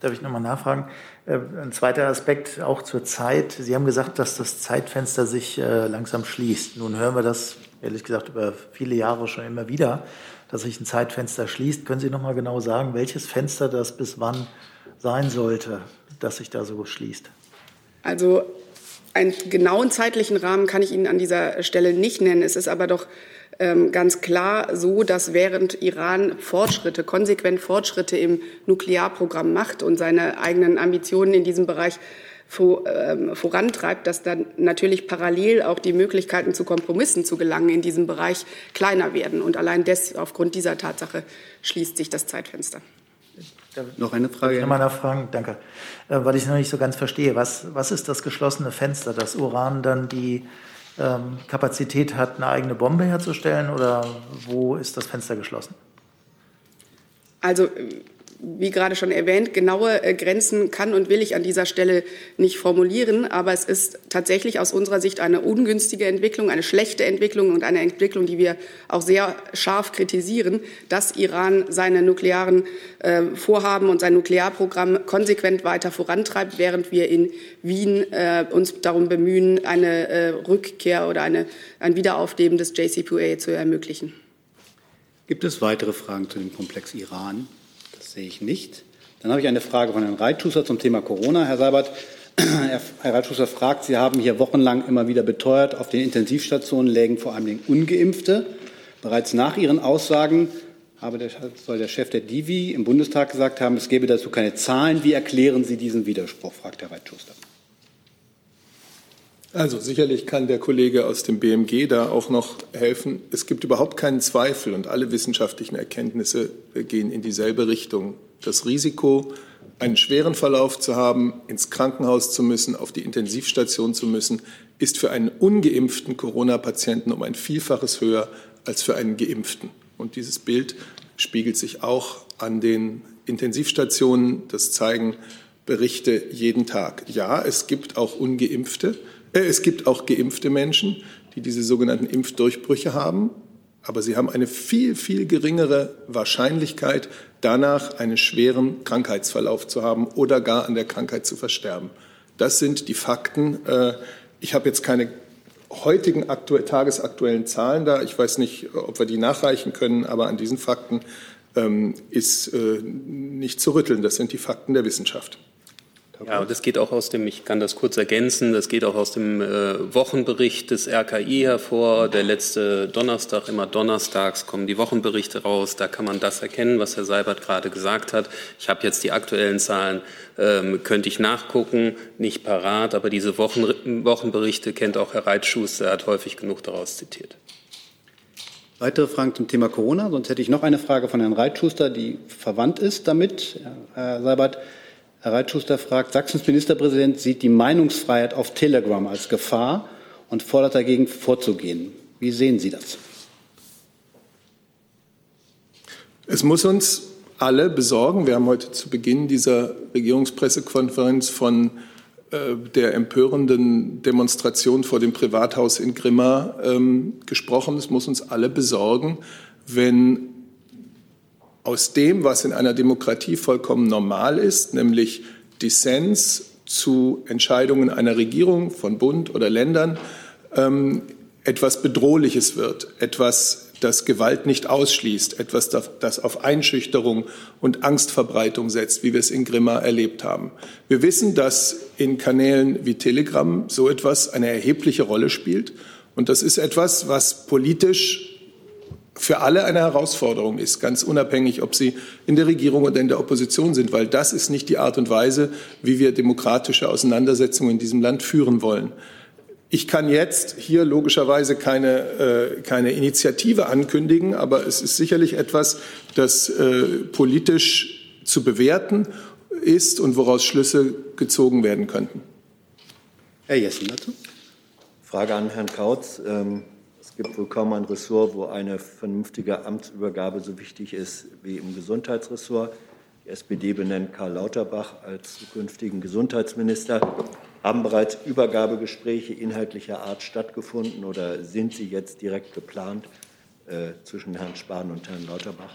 Darf ich nochmal nachfragen? Äh, ein zweiter Aspekt auch zur Zeit. Sie haben gesagt, dass das Zeitfenster sich äh, langsam schließt. Nun hören wir das, ehrlich gesagt, über viele Jahre schon immer wieder dass sich ein Zeitfenster schließt. Können Sie noch mal genau sagen, welches Fenster das bis wann sein sollte, dass sich da so schließt? Also einen genauen zeitlichen Rahmen kann ich Ihnen an dieser Stelle nicht nennen. Es ist aber doch ganz klar so, dass während Iran Fortschritte, konsequent Fortschritte im Nuklearprogramm macht und seine eigenen Ambitionen in diesem Bereich ähm, vorantreibt, dass dann natürlich parallel auch die Möglichkeiten zu Kompromissen zu gelangen in diesem Bereich kleiner werden. Und allein des, aufgrund dieser Tatsache schließt sich das Zeitfenster. Noch eine Frage? Ich nochmal nachfragen, danke. Äh, weil ich noch nicht so ganz verstehe. Was, was ist das geschlossene Fenster, dass Uran dann die ähm, Kapazität hat, eine eigene Bombe herzustellen oder wo ist das Fenster geschlossen? Also wie gerade schon erwähnt, genaue äh, Grenzen kann und will ich an dieser Stelle nicht formulieren. Aber es ist tatsächlich aus unserer Sicht eine ungünstige Entwicklung, eine schlechte Entwicklung und eine Entwicklung, die wir auch sehr scharf kritisieren, dass Iran seine nuklearen äh, Vorhaben und sein Nuklearprogramm konsequent weiter vorantreibt, während wir in Wien äh, uns darum bemühen, eine äh, Rückkehr oder eine, ein Wiederaufleben des JCPOA zu ermöglichen. Gibt es weitere Fragen zu dem Komplex Iran? Sehe ich nicht. Dann habe ich eine Frage von Herrn Reitschuster zum Thema Corona. Herr Seibert, Herr Reitschuster fragt, Sie haben hier wochenlang immer wieder beteuert, auf den Intensivstationen lägen vor allem Ungeimpfte. Bereits nach Ihren Aussagen habe der, soll der Chef der Divi im Bundestag gesagt haben, es gebe dazu keine Zahlen. Wie erklären Sie diesen Widerspruch, fragt Herr Reitschuster. Also sicherlich kann der Kollege aus dem BMG da auch noch helfen. Es gibt überhaupt keinen Zweifel und alle wissenschaftlichen Erkenntnisse gehen in dieselbe Richtung. Das Risiko, einen schweren Verlauf zu haben, ins Krankenhaus zu müssen, auf die Intensivstation zu müssen, ist für einen ungeimpften Corona-Patienten um ein Vielfaches höher als für einen geimpften. Und dieses Bild spiegelt sich auch an den Intensivstationen. Das zeigen Berichte jeden Tag. Ja, es gibt auch ungeimpfte. Äh, es gibt auch geimpfte Menschen, die diese sogenannten Impfdurchbrüche haben, aber sie haben eine viel, viel geringere Wahrscheinlichkeit, danach einen schweren Krankheitsverlauf zu haben oder gar an der Krankheit zu versterben. Das sind die Fakten. Äh, ich habe jetzt keine heutigen tagesaktuellen Zahlen da. Ich weiß nicht, ob wir die nachreichen können, aber an diesen Fakten ähm, ist äh, nicht zu rütteln. Das sind die Fakten der Wissenschaft. Ja, und das geht auch aus dem, ich kann das kurz ergänzen, das geht auch aus dem äh, Wochenbericht des RKI hervor. Der letzte Donnerstag, immer donnerstags kommen die Wochenberichte raus. Da kann man das erkennen, was Herr Seibert gerade gesagt hat. Ich habe jetzt die aktuellen Zahlen, ähm, könnte ich nachgucken, nicht parat, aber diese Wochen, Wochenberichte kennt auch Herr Reitschuster, er hat häufig genug daraus zitiert. Weitere Fragen zum Thema Corona? Sonst hätte ich noch eine Frage von Herrn Reitschuster, die verwandt ist damit. Herr Seibert, Herr Reitschuster fragt, Sachsens Ministerpräsident sieht die Meinungsfreiheit auf Telegram als Gefahr und fordert dagegen vorzugehen. Wie sehen Sie das? Es muss uns alle besorgen. Wir haben heute zu Beginn dieser Regierungspressekonferenz von äh, der empörenden Demonstration vor dem Privathaus in Grimma ähm, gesprochen. Es muss uns alle besorgen, wenn aus dem, was in einer Demokratie vollkommen normal ist, nämlich Dissens zu Entscheidungen einer Regierung von Bund oder Ländern, ähm, etwas Bedrohliches wird, etwas, das Gewalt nicht ausschließt, etwas, das auf Einschüchterung und Angstverbreitung setzt, wie wir es in Grimma erlebt haben. Wir wissen, dass in Kanälen wie Telegram so etwas eine erhebliche Rolle spielt. Und das ist etwas, was politisch für alle eine Herausforderung ist, ganz unabhängig, ob sie in der Regierung oder in der Opposition sind, weil das ist nicht die Art und Weise, wie wir demokratische Auseinandersetzungen in diesem Land führen wollen. Ich kann jetzt hier logischerweise keine, äh, keine Initiative ankündigen, aber es ist sicherlich etwas, das äh, politisch zu bewerten ist und woraus Schlüsse gezogen werden könnten. Herr Jessen dazu. Frage an Herrn Kautz. Ähm gibt wohl kaum ein Ressort, wo eine vernünftige Amtsübergabe so wichtig ist wie im Gesundheitsressort. Die SPD benennt Karl Lauterbach als zukünftigen Gesundheitsminister. Haben bereits Übergabegespräche inhaltlicher Art stattgefunden oder sind sie jetzt direkt geplant äh, zwischen Herrn Spahn und Herrn Lauterbach?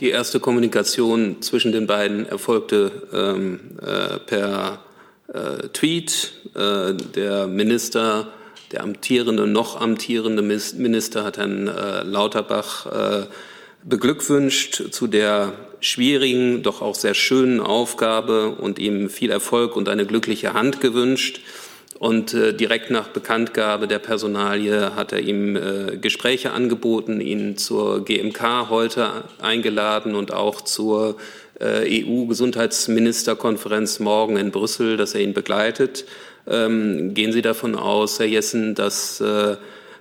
Die erste Kommunikation zwischen den beiden erfolgte ähm, äh, per äh, Tweet. Äh, der Minister der amtierende, noch amtierende Minister hat Herrn äh, Lauterbach äh, beglückwünscht zu der schwierigen, doch auch sehr schönen Aufgabe und ihm viel Erfolg und eine glückliche Hand gewünscht. Und äh, direkt nach Bekanntgabe der Personalie hat er ihm äh, Gespräche angeboten, ihn zur GMK heute eingeladen und auch zur äh, EU-Gesundheitsministerkonferenz morgen in Brüssel, dass er ihn begleitet. Ähm, gehen Sie davon aus, Herr Jessen, dass äh,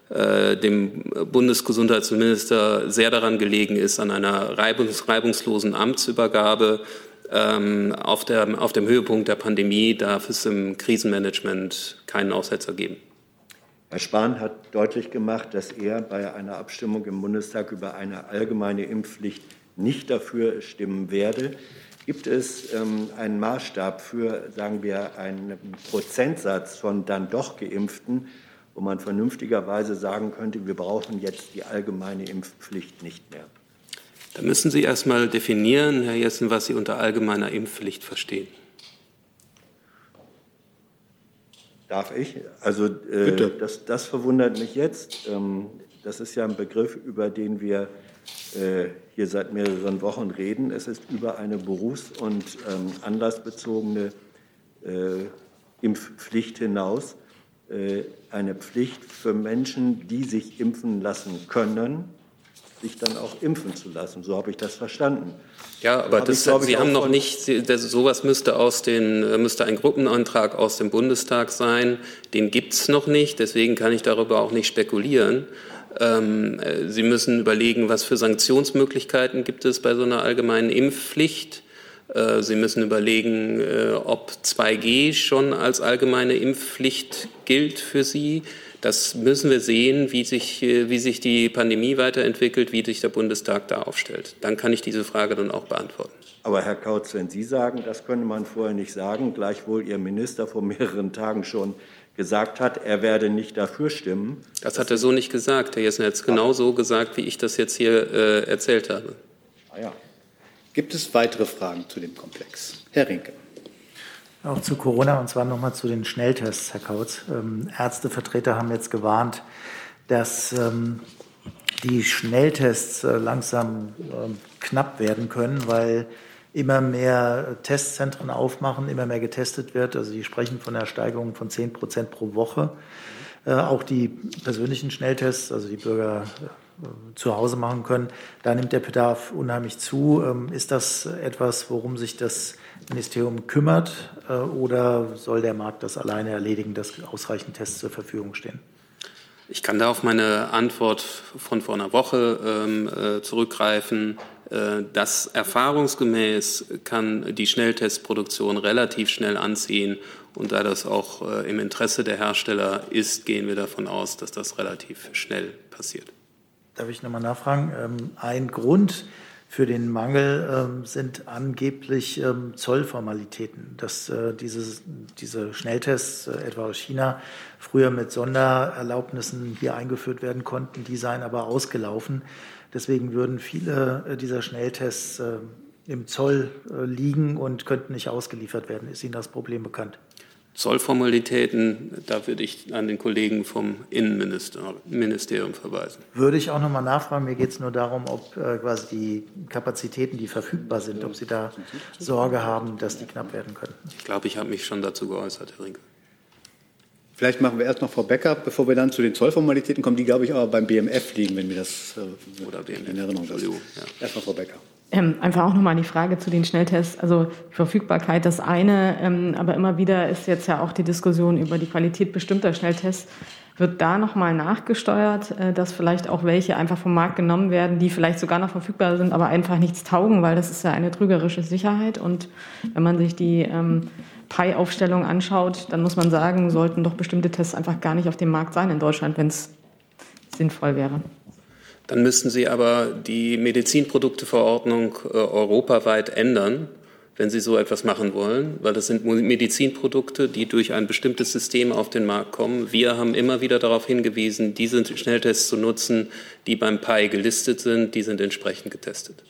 äh, dem Bundesgesundheitsminister sehr daran gelegen ist, an einer reibungs reibungslosen Amtsübergabe ähm, auf, der, auf dem Höhepunkt der Pandemie darf es im Krisenmanagement keinen Aussetzer geben. Herr Spahn hat deutlich gemacht, dass er bei einer Abstimmung im Bundestag über eine allgemeine Impfpflicht nicht dafür stimmen werde. Gibt es ähm, einen Maßstab für, sagen wir, einen Prozentsatz von dann doch Geimpften, wo man vernünftigerweise sagen könnte, wir brauchen jetzt die allgemeine Impfpflicht nicht mehr? Da müssen Sie erst mal definieren, Herr Jessen, was Sie unter allgemeiner Impfpflicht verstehen. Darf ich? Also äh, das, das, verwundert mich jetzt. Ähm, das ist ja ein Begriff, über den wir äh, hier seit mehreren Wochen reden. Es ist über eine berufs- und ähm, anlassbezogene äh, Impfpflicht hinaus äh, eine Pflicht für Menschen, die sich impfen lassen können, sich dann auch impfen zu lassen. So habe ich das verstanden. Ja, aber das, ich, Sie haben noch nicht, Sie, das, sowas müsste, aus den, müsste ein Gruppenantrag aus dem Bundestag sein. Den gibt es noch nicht, deswegen kann ich darüber auch nicht spekulieren. Ähm, äh, Sie müssen überlegen, was für Sanktionsmöglichkeiten gibt es bei so einer allgemeinen Impfpflicht. Äh, Sie müssen überlegen, äh, ob 2G schon als allgemeine Impfpflicht gilt für Sie. Das müssen wir sehen, wie sich, wie sich die Pandemie weiterentwickelt, wie sich der Bundestag da aufstellt. Dann kann ich diese Frage dann auch beantworten. Aber Herr Kautz, wenn Sie sagen, das könnte man vorher nicht sagen, gleichwohl Ihr Minister vor mehreren Tagen schon gesagt hat, er werde nicht dafür stimmen. Das hat er so nicht gesagt. Herr Jessen hat es genau so gesagt, wie ich das jetzt hier äh, erzählt habe. Ah ja. Gibt es weitere Fragen zu dem Komplex? Herr Rinke. Auch zu Corona und zwar nochmal zu den Schnelltests, Herr Kautz. Ähm, Ärztevertreter haben jetzt gewarnt, dass ähm, die Schnelltests äh, langsam äh, knapp werden können, weil immer mehr Testzentren aufmachen, immer mehr getestet wird. Also die sprechen von einer Steigerung von 10 Prozent pro Woche. Äh, auch die persönlichen Schnelltests, also die Bürger äh, zu Hause machen können, da nimmt der Bedarf unheimlich zu. Ähm, ist das etwas, worum sich das Ministerium kümmert äh, oder soll der Markt das alleine erledigen, dass ausreichend Tests zur Verfügung stehen? Ich kann da auf meine Antwort von vor einer Woche ähm, äh, zurückgreifen. Äh, das erfahrungsgemäß kann die Schnelltestproduktion relativ schnell anziehen. Und da das auch äh, im Interesse der Hersteller ist, gehen wir davon aus, dass das relativ schnell passiert. Darf ich nochmal nachfragen? Ähm, ein Grund, für den Mangel ähm, sind angeblich ähm, Zollformalitäten, dass äh, dieses, diese Schnelltests, äh, etwa aus China, früher mit Sondererlaubnissen hier eingeführt werden konnten, die seien aber ausgelaufen. Deswegen würden viele äh, dieser Schnelltests äh, im Zoll äh, liegen und könnten nicht ausgeliefert werden. Ist Ihnen das Problem bekannt? Zollformalitäten, da würde ich an den Kollegen vom Innenministerium verweisen. Würde ich auch noch mal nachfragen. Mir geht es nur darum, ob äh, quasi die Kapazitäten, die verfügbar sind, ob Sie da Sorge haben, dass die knapp werden können. Ich glaube, ich habe mich schon dazu geäußert, Herr Rinke. Vielleicht machen wir erst noch Frau Becker, bevor wir dann zu den Zollformalitäten kommen. Die, glaube ich, aber beim BMF liegen, wenn wir das äh, Oder BMF. in Erinnerung haben. Ja. Erst mal Frau Becker. Ähm, einfach auch nochmal die Frage zu den Schnelltests, also die Verfügbarkeit das eine, ähm, aber immer wieder ist jetzt ja auch die Diskussion über die Qualität bestimmter Schnelltests. Wird da nochmal nachgesteuert, äh, dass vielleicht auch welche einfach vom Markt genommen werden, die vielleicht sogar noch verfügbar sind, aber einfach nichts taugen, weil das ist ja eine trügerische Sicherheit. Und wenn man sich die ähm, Pi-Aufstellung anschaut, dann muss man sagen, sollten doch bestimmte Tests einfach gar nicht auf dem Markt sein in Deutschland, wenn es sinnvoll wäre. Dann müssten Sie aber die Medizinprodukteverordnung äh, europaweit ändern, wenn Sie so etwas machen wollen, weil das sind Medizinprodukte, die durch ein bestimmtes System auf den Markt kommen. Wir haben immer wieder darauf hingewiesen, diese Schnelltests zu nutzen, die beim PI gelistet sind, die sind entsprechend getestet.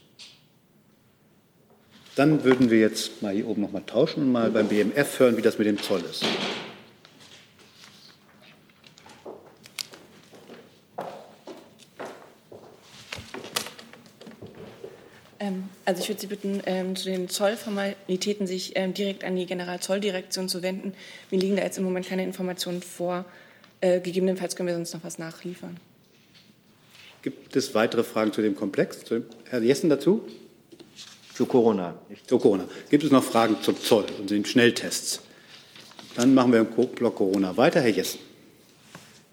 Dann würden wir jetzt mal hier oben noch mal tauschen und mal beim BMF hören, wie das mit dem Zoll ist. Ähm, also ich würde Sie bitten, ähm, zu den Zollformalitäten sich ähm, direkt an die Generalzolldirektion zu wenden. Mir liegen da jetzt im Moment keine Informationen vor. Äh, gegebenenfalls können wir sonst noch was nachliefern. Gibt es weitere Fragen zu dem Komplex? Herr Jessen dazu? Zu Corona. Nicht. Zu Corona. Gibt es noch Fragen zum Zoll und den Schnelltests? Dann machen wir im Block Corona weiter. Herr Jessen.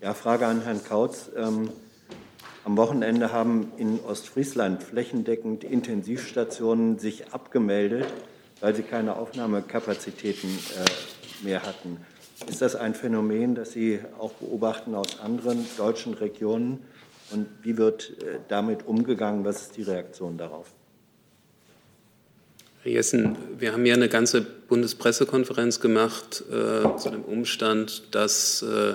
Ja, Frage an Herrn Kautz. Ähm, am Wochenende haben in Ostfriesland flächendeckend Intensivstationen sich abgemeldet, weil sie keine Aufnahmekapazitäten äh, mehr hatten. Ist das ein Phänomen, das Sie auch beobachten aus anderen deutschen Regionen? Und wie wird äh, damit umgegangen? Was ist die Reaktion darauf? Herr Jessen, wir haben ja eine ganze Bundespressekonferenz gemacht äh, zu dem Umstand, dass äh,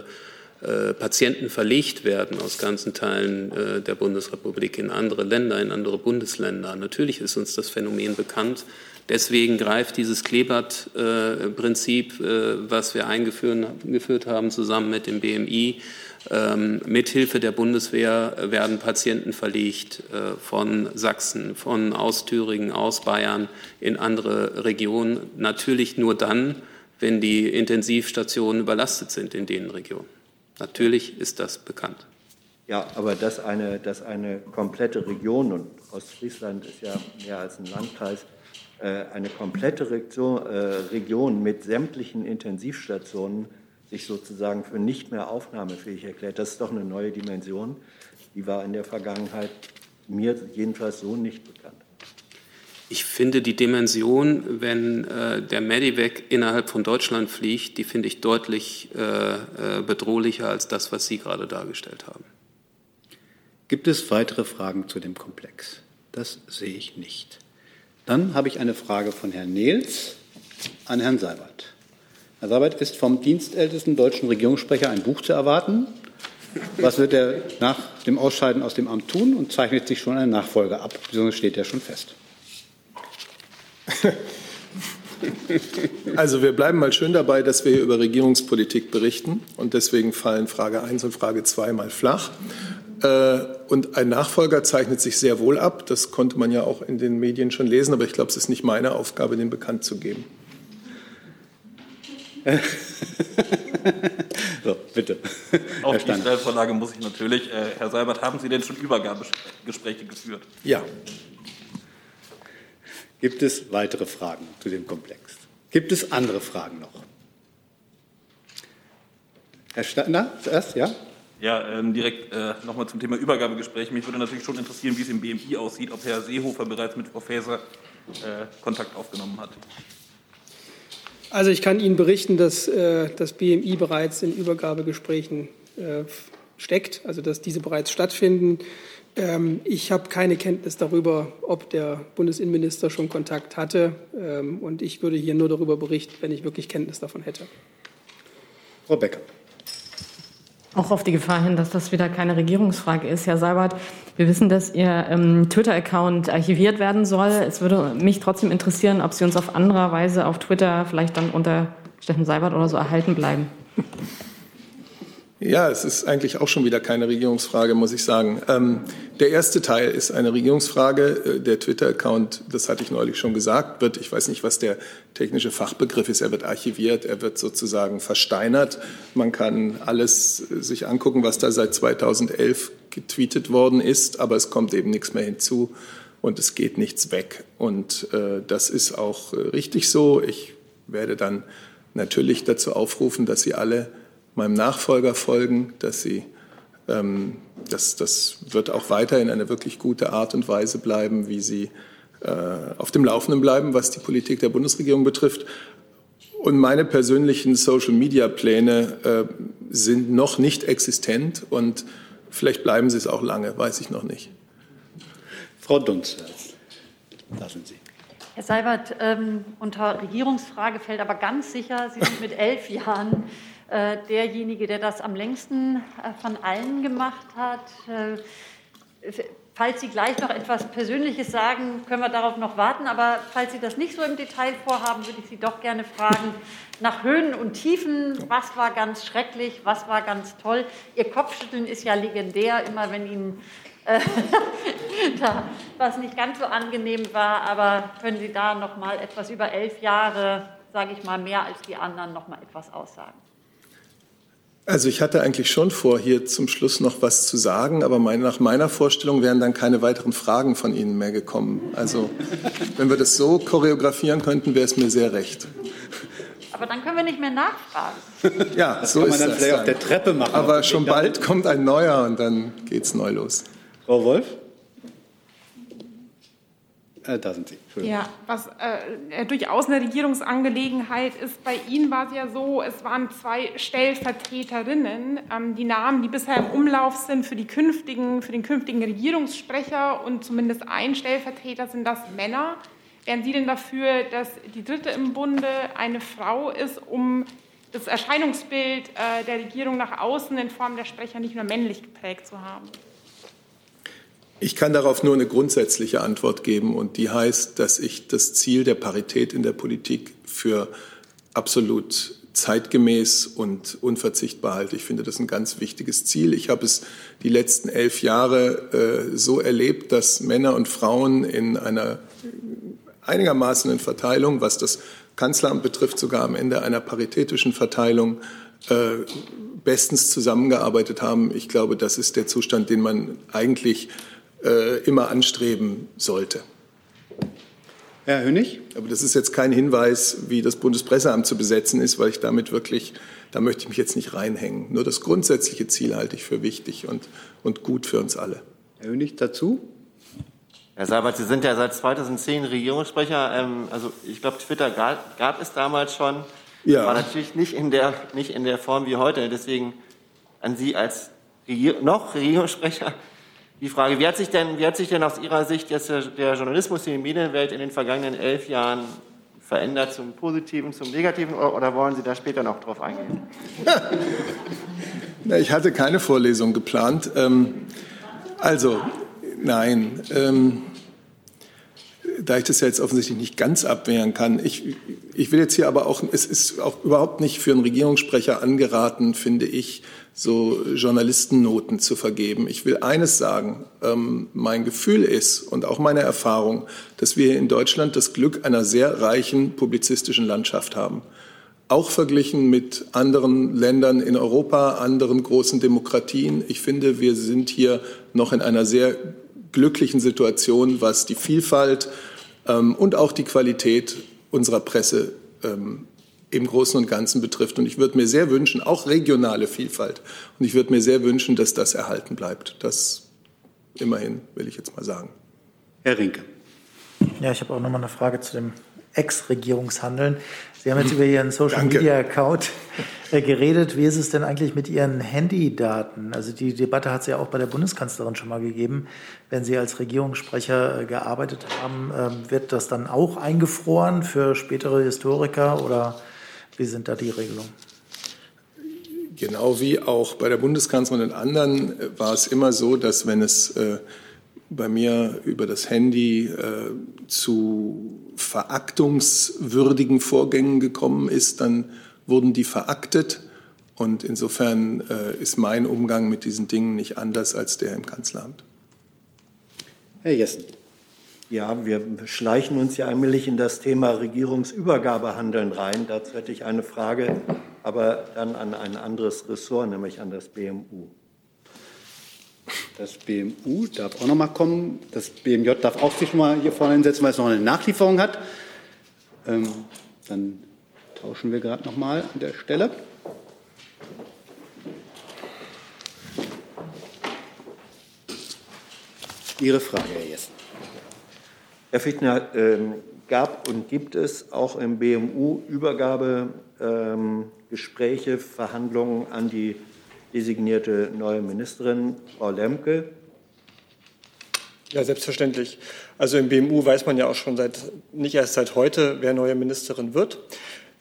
Patienten verlegt werden aus ganzen Teilen äh, der Bundesrepublik in andere Länder, in andere Bundesländer. Natürlich ist uns das Phänomen bekannt. Deswegen greift dieses Kleeblatt-Prinzip, äh, was wir eingeführt haben, zusammen mit dem BMI. Ähm, mithilfe der Bundeswehr werden Patienten verlegt von Sachsen, von aus Thüringen, aus Bayern in andere Regionen. Natürlich nur dann, wenn die Intensivstationen überlastet sind in den Regionen. Natürlich ist das bekannt. Ja, aber dass eine, dass eine komplette Region, und Ostfriesland ist ja mehr als ein Landkreis, äh, eine komplette äh, Region mit sämtlichen Intensivstationen sich sozusagen für nicht mehr aufnahmefähig erklärt, das ist doch eine neue Dimension. Die war in der Vergangenheit mir jedenfalls so nicht bekannt. Ich finde die Dimension, wenn äh, der Medivac innerhalb von Deutschland fliegt, die finde ich deutlich äh, äh, bedrohlicher als das, was Sie gerade dargestellt haben. Gibt es weitere Fragen zu dem Komplex? Das sehe ich nicht. Dann habe ich eine Frage von Herrn Nehls an Herrn Seibert. Herr Seibert, ist vom dienstältesten deutschen Regierungssprecher ein Buch zu erwarten? Was wird er nach dem Ausscheiden aus dem Amt tun und zeichnet sich schon eine Nachfolge ab? Beziehungsweise steht er schon fest? Also wir bleiben mal schön dabei, dass wir hier über Regierungspolitik berichten und deswegen fallen Frage 1 und Frage 2 mal flach. Äh, und ein Nachfolger zeichnet sich sehr wohl ab. Das konnte man ja auch in den Medien schon lesen, aber ich glaube, es ist nicht meine Aufgabe, den bekannt zu geben. so, bitte. Auf die Stellvorlage muss ich natürlich. Äh, Herr Seibert, haben Sie denn schon Übergabegespräche geführt? Ja. Gibt es weitere Fragen zu dem Komplex? Gibt es andere Fragen noch? Herr Steiner, zuerst, ja? Ja, ähm, direkt äh, nochmal zum Thema Übergabegespräch. Mich würde natürlich schon interessieren, wie es im BMI aussieht, ob Herr Seehofer bereits mit Frau Faeser äh, Kontakt aufgenommen hat. Also ich kann Ihnen berichten, dass äh, das BMI bereits in Übergabegesprächen äh, steckt, also dass diese bereits stattfinden. Ähm, ich habe keine Kenntnis darüber, ob der Bundesinnenminister schon Kontakt hatte. Ähm, und ich würde hier nur darüber berichten, wenn ich wirklich Kenntnis davon hätte. Frau Becker. Auch auf die Gefahr hin, dass das wieder keine Regierungsfrage ist. Herr Seibert, wir wissen, dass Ihr ähm, Twitter-Account archiviert werden soll. Es würde mich trotzdem interessieren, ob Sie uns auf anderer Weise auf Twitter vielleicht dann unter Steffen Seibert oder so erhalten bleiben. Ja, es ist eigentlich auch schon wieder keine Regierungsfrage, muss ich sagen. Ähm, der erste Teil ist eine Regierungsfrage. Äh, der Twitter-Account, das hatte ich neulich schon gesagt, wird, ich weiß nicht, was der technische Fachbegriff ist, er wird archiviert, er wird sozusagen versteinert. Man kann alles äh, sich angucken, was da seit 2011 getweetet worden ist, aber es kommt eben nichts mehr hinzu und es geht nichts weg. Und äh, das ist auch äh, richtig so. Ich werde dann natürlich dazu aufrufen, dass Sie alle meinem Nachfolger folgen, dass sie ähm, das, das wird auch weiterhin eine wirklich gute Art und Weise bleiben, wie sie äh, auf dem Laufenden bleiben, was die Politik der Bundesregierung betrifft. Und meine persönlichen Social-Media-Pläne äh, sind noch nicht existent und vielleicht bleiben sie es auch lange, weiß ich noch nicht. Frau Dunz, lassen Sie. Herr Seibert, ähm, unter Regierungsfrage fällt aber ganz sicher, Sie sind mit elf Jahren derjenige, der das am längsten äh, von allen gemacht hat. Äh, falls Sie gleich noch etwas Persönliches sagen, können wir darauf noch warten. Aber falls Sie das nicht so im Detail vorhaben, würde ich Sie doch gerne fragen nach Höhen und Tiefen. Was war ganz schrecklich? Was war ganz toll? Ihr Kopfschütteln ist ja legendär, immer wenn Ihnen äh, da was nicht ganz so angenehm war. Aber können Sie da noch mal etwas über elf Jahre, sage ich mal, mehr als die anderen, noch mal etwas aussagen? Also ich hatte eigentlich schon vor, hier zum Schluss noch was zu sagen, aber mein, nach meiner Vorstellung wären dann keine weiteren Fragen von Ihnen mehr gekommen. Also wenn wir das so choreografieren könnten, wäre es mir sehr recht. Aber dann können wir nicht mehr nachfragen. Ja, das so kann man dann vielleicht dann. auf der Treppe machen. Aber schon bald kommt ein neuer und dann geht es neu los. Frau Wolf? Äh, da sind Sie. Ja, was äh, durchaus eine Regierungsangelegenheit ist. Bei Ihnen war es ja so, es waren zwei Stellvertreterinnen. Ähm, die Namen, die bisher im Umlauf sind für, die künftigen, für den künftigen Regierungssprecher und zumindest ein Stellvertreter sind das Männer. Wären Sie denn dafür, dass die dritte im Bunde eine Frau ist, um das Erscheinungsbild äh, der Regierung nach außen in Form der Sprecher nicht nur männlich geprägt zu haben? Ich kann darauf nur eine grundsätzliche Antwort geben und die heißt, dass ich das Ziel der Parität in der Politik für absolut zeitgemäß und unverzichtbar halte. Ich finde das ein ganz wichtiges Ziel. Ich habe es die letzten elf Jahre äh, so erlebt, dass Männer und Frauen in einer einigermaßen Verteilung, was das Kanzleramt betrifft, sogar am Ende einer paritätischen Verteilung äh, bestens zusammengearbeitet haben. Ich glaube, das ist der Zustand, den man eigentlich äh, immer anstreben sollte. Herr Hönig? Aber das ist jetzt kein Hinweis, wie das Bundespresseamt zu besetzen ist, weil ich damit wirklich, da möchte ich mich jetzt nicht reinhängen. Nur das grundsätzliche Ziel halte ich für wichtig und, und gut für uns alle. Herr Hönig dazu? Herr Seibert, Sie sind ja seit 2010 Regierungssprecher. Ähm, also ich glaube, Twitter gab, gab, es damals schon. Ja. War natürlich nicht in, der, nicht in der Form wie heute. Deswegen an Sie als Regier noch Regierungssprecher die Frage, wie hat sich denn, wie hat sich denn aus Ihrer Sicht jetzt der, der Journalismus in der Medienwelt in den vergangenen elf Jahren verändert zum Positiven, zum Negativen oder wollen Sie da später noch drauf eingehen? ich hatte keine Vorlesung geplant. Ähm, also, nein. Ähm, da ich das ja jetzt offensichtlich nicht ganz abwehren kann, ich, ich will jetzt hier aber auch, es ist auch überhaupt nicht für einen Regierungssprecher angeraten, finde ich, so Journalistennoten zu vergeben. Ich will eines sagen, ähm, mein Gefühl ist und auch meine Erfahrung, dass wir in Deutschland das Glück einer sehr reichen publizistischen Landschaft haben. Auch verglichen mit anderen Ländern in Europa, anderen großen Demokratien. Ich finde, wir sind hier noch in einer sehr glücklichen Situation, was die Vielfalt ähm, und auch die Qualität unserer Presse ähm, im Großen und Ganzen betrifft. Und ich würde mir sehr wünschen, auch regionale Vielfalt, und ich würde mir sehr wünschen, dass das erhalten bleibt. Das immerhin, will ich jetzt mal sagen. Herr Rinke. Ja, ich habe auch noch mal eine Frage zu dem Ex-Regierungshandeln. Sie haben jetzt über Ihren Social-Media-Account äh, geredet. Wie ist es denn eigentlich mit Ihren Handydaten? Also die Debatte hat es ja auch bei der Bundeskanzlerin schon mal gegeben. Wenn Sie als Regierungssprecher äh, gearbeitet haben, ähm, wird das dann auch eingefroren für spätere Historiker oder wie sind da die Regelungen? Genau wie auch bei der Bundeskanzlerin und anderen äh, war es immer so, dass wenn es äh, bei mir über das Handy äh, zu veraktungswürdigen Vorgängen gekommen ist, dann wurden die veraktet. Und insofern äh, ist mein Umgang mit diesen Dingen nicht anders als der im Kanzleramt. Herr Jessen. Ja, wir schleichen uns ja allmählich in das Thema Regierungsübergabehandeln rein. Dazu hätte ich eine Frage, aber dann an ein anderes Ressort, nämlich an das BMU. Das BMU darf auch noch mal kommen. Das BMJ darf auch sich mal hier vorne hinsetzen, weil es noch eine Nachlieferung hat. Ähm, dann tauschen wir gerade noch mal an der Stelle. Ihre Frage, Herr Jessen. Herr Fichtner, ähm, gab und gibt es auch im BMU Übergabegespräche, ähm, Verhandlungen an die designierte neue Ministerin, Frau Lemke. Ja, selbstverständlich. Also im BMU weiß man ja auch schon seit, nicht erst seit heute, wer neue Ministerin wird,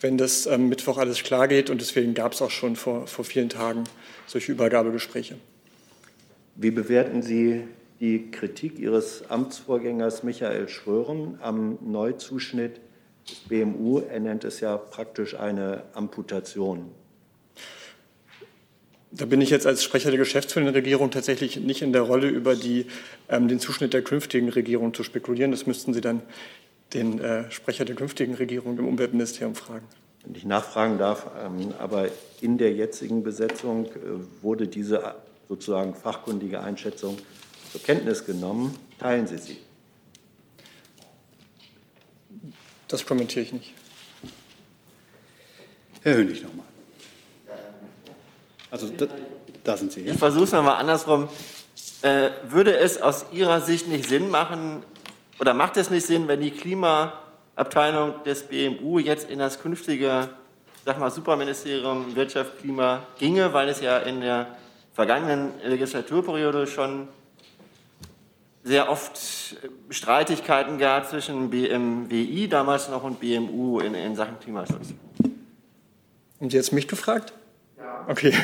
wenn das am Mittwoch alles klar geht. Und deswegen gab es auch schon vor, vor vielen Tagen solche Übergabegespräche. Wie bewerten Sie die Kritik Ihres Amtsvorgängers Michael Schrören am Neuzuschnitt des BMU? Er nennt es ja praktisch eine Amputation. Da bin ich jetzt als Sprecher der geschäftsführenden Regierung tatsächlich nicht in der Rolle, über die, ähm, den Zuschnitt der künftigen Regierung zu spekulieren. Das müssten Sie dann den äh, Sprecher der künftigen Regierung im Umweltministerium fragen. Wenn ich nachfragen darf, ähm, aber in der jetzigen Besetzung äh, wurde diese äh, sozusagen fachkundige Einschätzung zur Kenntnis genommen. Teilen Sie sie? Das kommentiere ich nicht. Herr Hönig nochmal. Also da, da sind Sie. Ja? Ich versuche es nochmal andersrum. Äh, würde es aus Ihrer Sicht nicht Sinn machen, oder macht es nicht Sinn, wenn die Klimaabteilung des BMU jetzt in das künftige, sag mal, Superministerium Wirtschaft, Klima ginge, weil es ja in der vergangenen Legislaturperiode schon sehr oft Streitigkeiten gab zwischen BMWI damals noch und BMU in, in Sachen Klimaschutz. Und jetzt mich gefragt? Ja. Okay.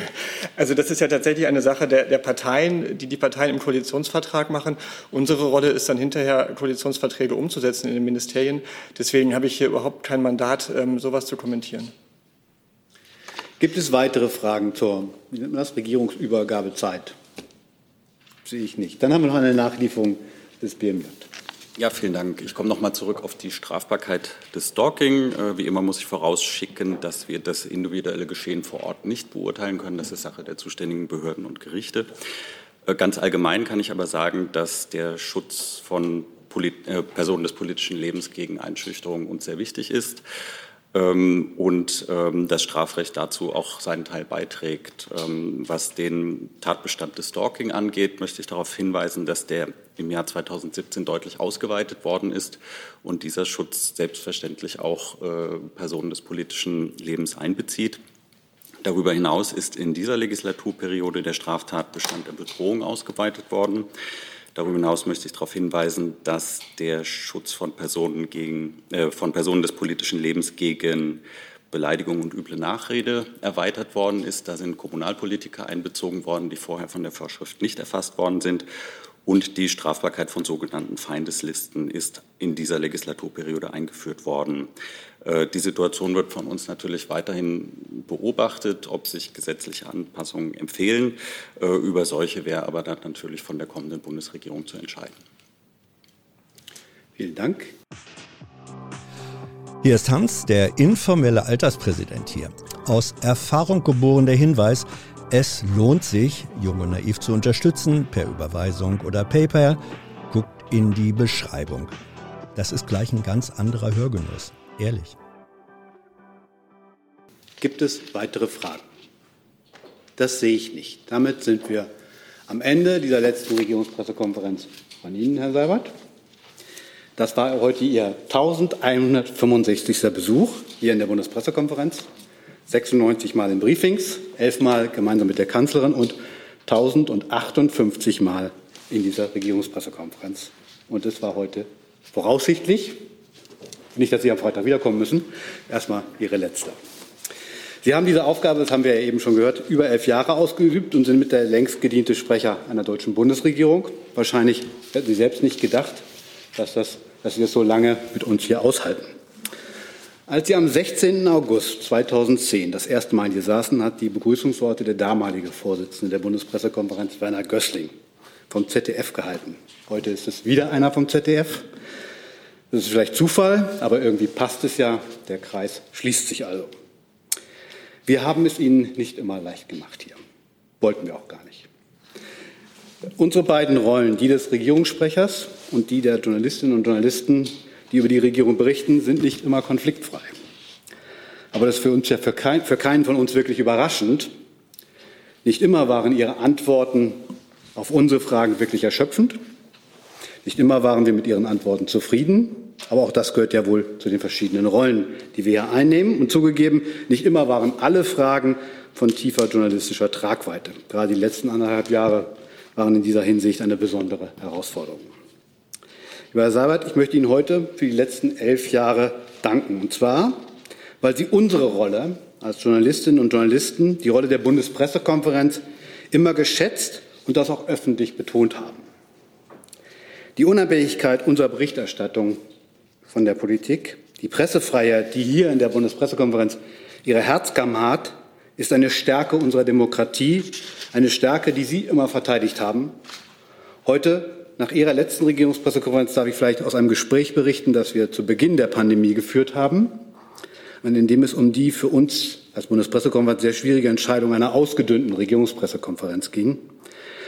Also das ist ja tatsächlich eine Sache der, der, Parteien, die die Parteien im Koalitionsvertrag machen. Unsere Rolle ist dann hinterher, Koalitionsverträge umzusetzen in den Ministerien. Deswegen habe ich hier überhaupt kein Mandat, ähm, sowas zu kommentieren. Gibt es weitere Fragen zur wie nennt man das, Regierungsübergabezeit? Sehe ich nicht. Dann haben wir noch eine Nachlieferung des BMJ. Ja, vielen Dank. Ich komme noch mal zurück auf die Strafbarkeit des Stalking. Äh, wie immer muss ich vorausschicken, dass wir das individuelle Geschehen vor Ort nicht beurteilen können. Das ist Sache der zuständigen Behörden und Gerichte. Äh, ganz allgemein kann ich aber sagen, dass der Schutz von Polit äh, Personen des politischen Lebens gegen Einschüchterung uns sehr wichtig ist. Ähm, und ähm, das Strafrecht dazu auch seinen Teil beiträgt. Ähm, was den Tatbestand des Stalking angeht, möchte ich darauf hinweisen, dass der im Jahr 2017 deutlich ausgeweitet worden ist und dieser Schutz selbstverständlich auch äh, Personen des politischen Lebens einbezieht. Darüber hinaus ist in dieser Legislaturperiode der Straftatbestand der Bedrohung ausgeweitet worden. Darüber hinaus möchte ich darauf hinweisen, dass der Schutz von Personen, gegen, äh, von Personen des politischen Lebens gegen Beleidigung und üble Nachrede erweitert worden ist. Da sind Kommunalpolitiker einbezogen worden, die vorher von der Vorschrift nicht erfasst worden sind. Und die Strafbarkeit von sogenannten Feindeslisten ist in dieser Legislaturperiode eingeführt worden. Äh, die Situation wird von uns natürlich weiterhin beobachtet, ob sich gesetzliche Anpassungen empfehlen. Äh, über solche wäre aber dann natürlich von der kommenden Bundesregierung zu entscheiden. Vielen Dank. Hier ist Hans, der informelle Alterspräsident hier. Aus Erfahrung geboren der Hinweis, es lohnt sich, Jung und Naiv zu unterstützen, per Überweisung oder PayPal. Guckt in die Beschreibung. Das ist gleich ein ganz anderer Hörgenuss. Ehrlich. Gibt es weitere Fragen? Das sehe ich nicht. Damit sind wir am Ende dieser letzten Regierungspressekonferenz von Ihnen, Herr Seibert. Das war heute Ihr 1165. Besuch hier in der Bundespressekonferenz. 96 Mal in Briefings, 11 Mal gemeinsam mit der Kanzlerin und 1058 Mal in dieser Regierungspressekonferenz. Und es war heute voraussichtlich, nicht, dass Sie am Freitag wiederkommen müssen, erstmal Ihre letzte. Sie haben diese Aufgabe, das haben wir ja eben schon gehört, über elf Jahre ausgeübt und sind mit der längst gediente Sprecher einer deutschen Bundesregierung. Wahrscheinlich hätten Sie selbst nicht gedacht, dass, das, dass Sie das so lange mit uns hier aushalten. Als Sie am 16. August 2010 das erste Mal hier saßen, hat die Begrüßungsworte der damalige Vorsitzende der Bundespressekonferenz, Werner Gößling, vom ZDF gehalten. Heute ist es wieder einer vom ZDF. Das ist vielleicht Zufall, aber irgendwie passt es ja. Der Kreis schließt sich also. Wir haben es Ihnen nicht immer leicht gemacht hier. Wollten wir auch gar nicht. Unsere beiden Rollen, die des Regierungssprechers und die der Journalistinnen und Journalisten, die über die Regierung berichten, sind nicht immer konfliktfrei. Aber das ist für uns ja für, kein, für keinen von uns wirklich überraschend. Nicht immer waren Ihre Antworten auf unsere Fragen wirklich erschöpfend. Nicht immer waren wir mit Ihren Antworten zufrieden. Aber auch das gehört ja wohl zu den verschiedenen Rollen, die wir hier einnehmen. Und zugegeben, nicht immer waren alle Fragen von tiefer journalistischer Tragweite. Gerade die letzten anderthalb Jahre waren in dieser Hinsicht eine besondere Herausforderung. Lieber Herr Seibert, ich möchte Ihnen heute für die letzten elf Jahre danken. Und zwar, weil Sie unsere Rolle als Journalistinnen und Journalisten, die Rolle der Bundespressekonferenz immer geschätzt und das auch öffentlich betont haben. Die Unabhängigkeit unserer Berichterstattung von der Politik, die Pressefreiheit, die hier in der Bundespressekonferenz ihre Herzkammer hat, ist eine Stärke unserer Demokratie, eine Stärke, die Sie immer verteidigt haben. Heute nach Ihrer letzten Regierungspressekonferenz darf ich vielleicht aus einem Gespräch berichten, das wir zu Beginn der Pandemie geführt haben, und in dem es um die für uns als Bundespressekonferenz sehr schwierige Entscheidung einer ausgedünnten Regierungspressekonferenz ging.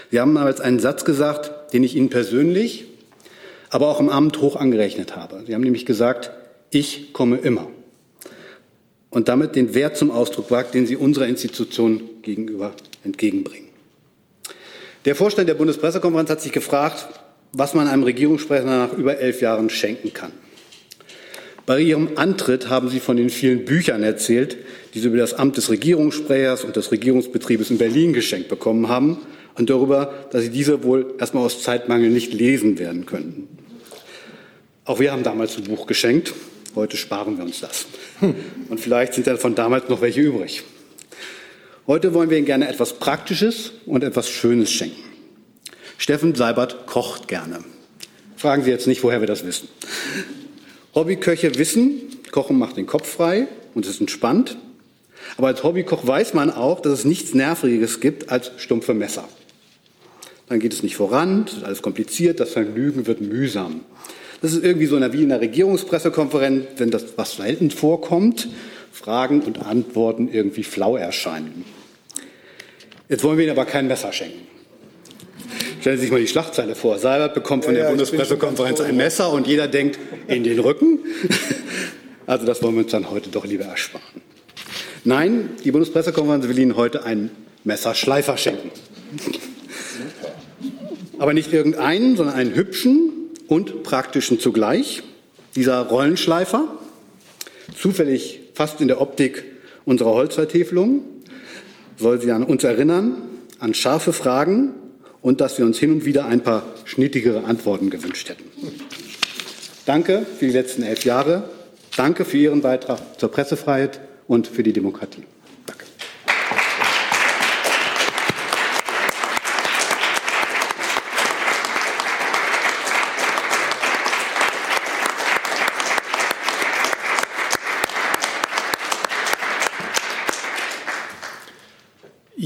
Sie haben damals einen Satz gesagt, den ich Ihnen persönlich, aber auch im Amt hoch angerechnet habe. Sie haben nämlich gesagt, ich komme immer. Und damit den Wert zum Ausdruck wagt, den Sie unserer Institution gegenüber entgegenbringen. Der Vorstand der Bundespressekonferenz hat sich gefragt, was man einem Regierungssprecher nach über elf Jahren schenken kann. Bei Ihrem Antritt haben Sie von den vielen Büchern erzählt, die Sie über das Amt des Regierungssprechers und des Regierungsbetriebes in Berlin geschenkt bekommen haben und darüber, dass Sie diese wohl erstmal aus Zeitmangel nicht lesen werden könnten. Auch wir haben damals ein Buch geschenkt. Heute sparen wir uns das. Und vielleicht sind ja von damals noch welche übrig. Heute wollen wir Ihnen gerne etwas Praktisches und etwas Schönes schenken. Steffen Seibert kocht gerne. Fragen Sie jetzt nicht, woher wir das wissen. Hobbyköche wissen, Kochen macht den Kopf frei und ist entspannt. Aber als Hobbykoch weiß man auch, dass es nichts Nerviges gibt als stumpfe Messer. Dann geht es nicht voran, es ist alles kompliziert, das Vergnügen wird mühsam. Das ist irgendwie so wie in der Regierungspressekonferenz, wenn das was selten vorkommt, Fragen und Antworten irgendwie flau erscheinen. Jetzt wollen wir Ihnen aber kein Messer schenken. Stellen Sie sich mal die Schlagzeile vor. Seibert bekommt von ja, der ja, Bundespressekonferenz ein Messer und jeder denkt in den Rücken. Also das wollen wir uns dann heute doch lieber ersparen. Nein, die Bundespressekonferenz will Ihnen heute einen Messerschleifer schenken. Aber nicht irgendeinen, sondern einen hübschen und praktischen zugleich. Dieser Rollenschleifer, zufällig fast in der Optik unserer Holzvertäfelung, soll Sie an uns erinnern, an scharfe Fragen und dass wir uns hin und wieder ein paar schnittigere Antworten gewünscht hätten. Danke für die letzten elf Jahre. Danke für Ihren Beitrag zur Pressefreiheit und für die Demokratie.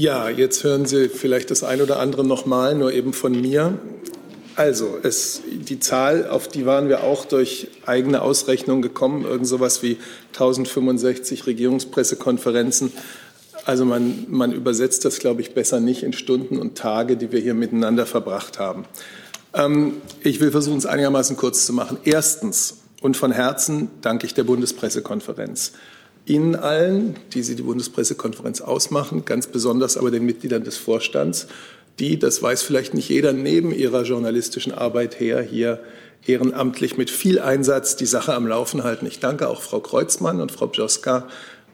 Ja, jetzt hören Sie vielleicht das ein oder andere nochmal, nur eben von mir. Also, es, die Zahl, auf die waren wir auch durch eigene Ausrechnungen gekommen, irgend sowas wie 1065 Regierungspressekonferenzen. Also man, man übersetzt das, glaube ich, besser nicht in Stunden und Tage, die wir hier miteinander verbracht haben. Ähm, ich will versuchen, es einigermaßen kurz zu machen. Erstens und von Herzen danke ich der Bundespressekonferenz. Ihnen allen, die Sie die Bundespressekonferenz ausmachen, ganz besonders aber den Mitgliedern des Vorstands, die, das weiß vielleicht nicht jeder, neben ihrer journalistischen Arbeit her hier ehrenamtlich mit viel Einsatz die Sache am Laufen halten. Ich danke auch Frau Kreuzmann und Frau Bjoska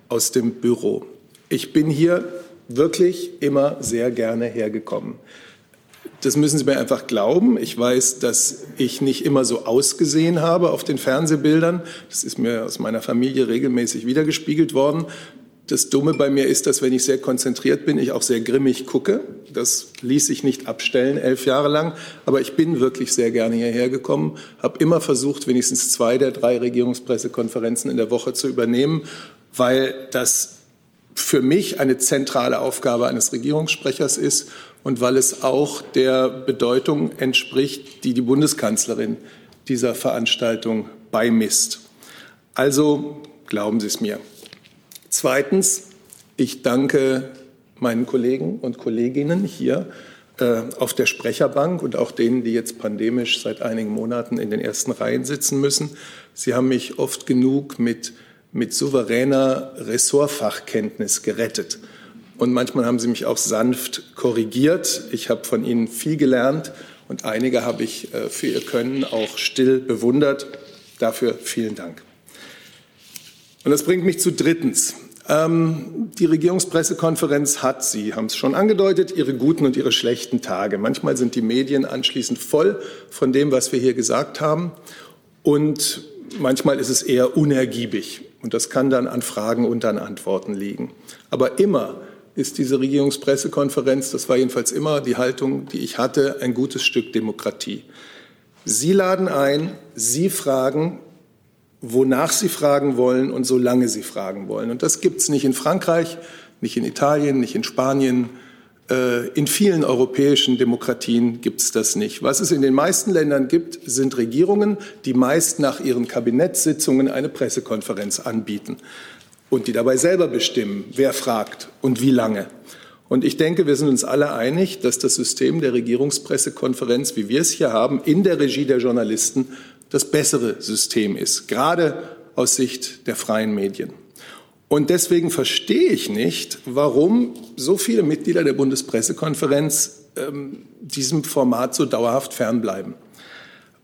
aus dem Büro. Ich bin hier wirklich immer sehr gerne hergekommen. Das müssen Sie mir einfach glauben. Ich weiß, dass ich nicht immer so ausgesehen habe auf den Fernsehbildern. Das ist mir aus meiner Familie regelmäßig wiedergespiegelt worden. Das Dumme bei mir ist, dass wenn ich sehr konzentriert bin, ich auch sehr grimmig gucke. Das ließ sich nicht abstellen, elf Jahre lang. Aber ich bin wirklich sehr gerne hierher gekommen, habe immer versucht, wenigstens zwei der drei Regierungspressekonferenzen in der Woche zu übernehmen, weil das für mich eine zentrale Aufgabe eines Regierungssprechers ist und weil es auch der Bedeutung entspricht, die die Bundeskanzlerin dieser Veranstaltung beimisst. Also glauben Sie es mir. Zweitens, ich danke meinen Kollegen und Kolleginnen hier äh, auf der Sprecherbank und auch denen, die jetzt pandemisch seit einigen Monaten in den ersten Reihen sitzen müssen. Sie haben mich oft genug mit, mit souveräner Ressortfachkenntnis gerettet. Und manchmal haben Sie mich auch sanft korrigiert. Ich habe von Ihnen viel gelernt und einige habe ich äh, für Ihr Können auch still bewundert. Dafür vielen Dank. Und das bringt mich zu drittens. Ähm, die Regierungspressekonferenz hat, Sie haben es schon angedeutet, ihre guten und ihre schlechten Tage. Manchmal sind die Medien anschließend voll von dem, was wir hier gesagt haben. Und manchmal ist es eher unergiebig. Und das kann dann an Fragen und an Antworten liegen. Aber immer ist diese Regierungspressekonferenz, das war jedenfalls immer die Haltung, die ich hatte, ein gutes Stück Demokratie. Sie laden ein, Sie fragen, wonach sie fragen wollen und solange sie fragen wollen. Und das gibt es nicht in Frankreich, nicht in Italien, nicht in Spanien. Äh, in vielen europäischen Demokratien gibt es das nicht. Was es in den meisten Ländern gibt, sind Regierungen, die meist nach ihren Kabinettssitzungen eine Pressekonferenz anbieten und die dabei selber bestimmen, wer fragt und wie lange. Und ich denke, wir sind uns alle einig, dass das System der Regierungspressekonferenz, wie wir es hier haben, in der Regie der Journalisten das bessere System ist, gerade aus Sicht der freien Medien. Und deswegen verstehe ich nicht, warum so viele Mitglieder der Bundespressekonferenz ähm, diesem Format so dauerhaft fernbleiben.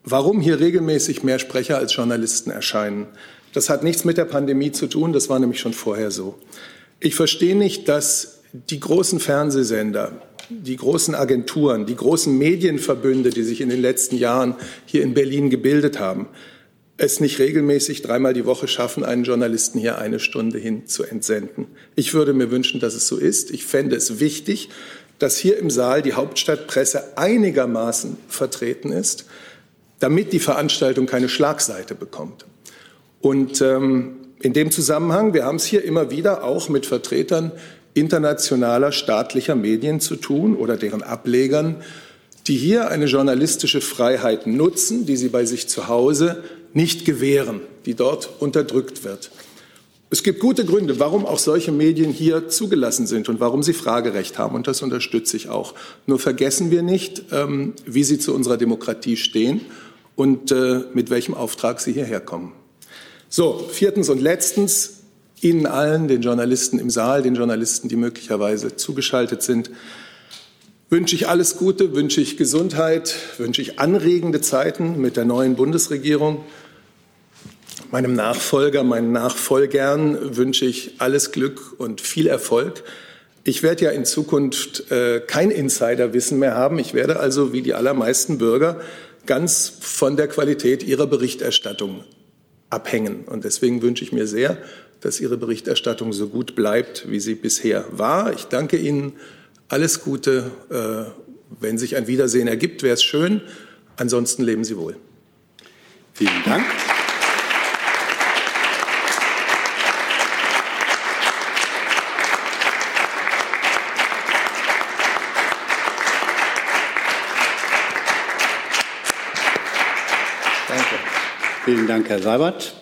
warum hier regelmäßig mehr Sprecher als Journalisten erscheinen. Das hat nichts mit der Pandemie zu tun, das war nämlich schon vorher so. Ich verstehe nicht, dass die großen Fernsehsender, die großen Agenturen, die großen Medienverbünde, die sich in den letzten Jahren hier in Berlin gebildet haben, es nicht regelmäßig dreimal die Woche schaffen, einen Journalisten hier eine Stunde hin zu entsenden. Ich würde mir wünschen, dass es so ist. Ich fände es wichtig, dass hier im Saal die Hauptstadtpresse einigermaßen vertreten ist, damit die Veranstaltung keine Schlagseite bekommt. Und ähm, in dem Zusammenhang, wir haben es hier immer wieder auch mit Vertretern internationaler staatlicher Medien zu tun oder deren Ablegern, die hier eine journalistische Freiheit nutzen, die sie bei sich zu Hause nicht gewähren, die dort unterdrückt wird. Es gibt gute Gründe, warum auch solche Medien hier zugelassen sind und warum sie Fragerecht haben. Und das unterstütze ich auch. Nur vergessen wir nicht, ähm, wie sie zu unserer Demokratie stehen und äh, mit welchem Auftrag sie hierher kommen. So, viertens und letztens, Ihnen allen, den Journalisten im Saal, den Journalisten, die möglicherweise zugeschaltet sind, wünsche ich alles Gute, wünsche ich Gesundheit, wünsche ich anregende Zeiten mit der neuen Bundesregierung. Meinem Nachfolger, meinen Nachfolgern wünsche ich alles Glück und viel Erfolg. Ich werde ja in Zukunft äh, kein Insiderwissen mehr haben. Ich werde also wie die allermeisten Bürger ganz von der Qualität ihrer Berichterstattung abhängen. Und deswegen wünsche ich mir sehr, dass Ihre Berichterstattung so gut bleibt, wie sie bisher war. Ich danke Ihnen. Alles Gute. Äh, wenn sich ein Wiedersehen ergibt, wäre es schön. Ansonsten leben Sie wohl. Vielen Dank. Vielen Dank, Herr Seibert.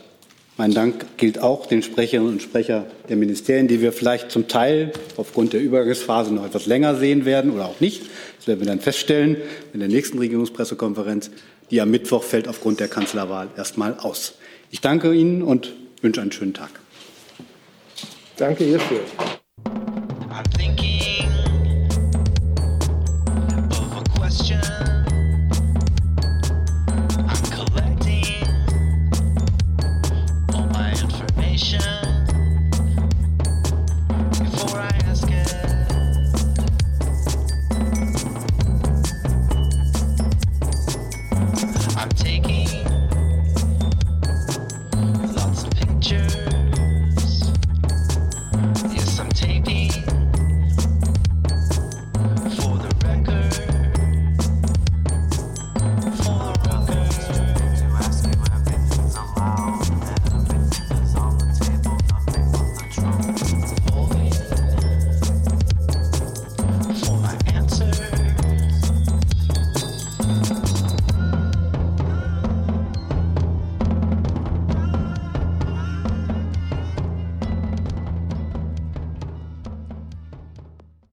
Mein Dank gilt auch den Sprecherinnen und Sprechern der Ministerien, die wir vielleicht zum Teil aufgrund der Übergangsphase noch etwas länger sehen werden oder auch nicht. Das werden wir dann feststellen in der nächsten Regierungspressekonferenz. Die am Mittwoch fällt aufgrund der Kanzlerwahl erstmal aus. Ich danke Ihnen und wünsche einen schönen Tag. Danke hierfür.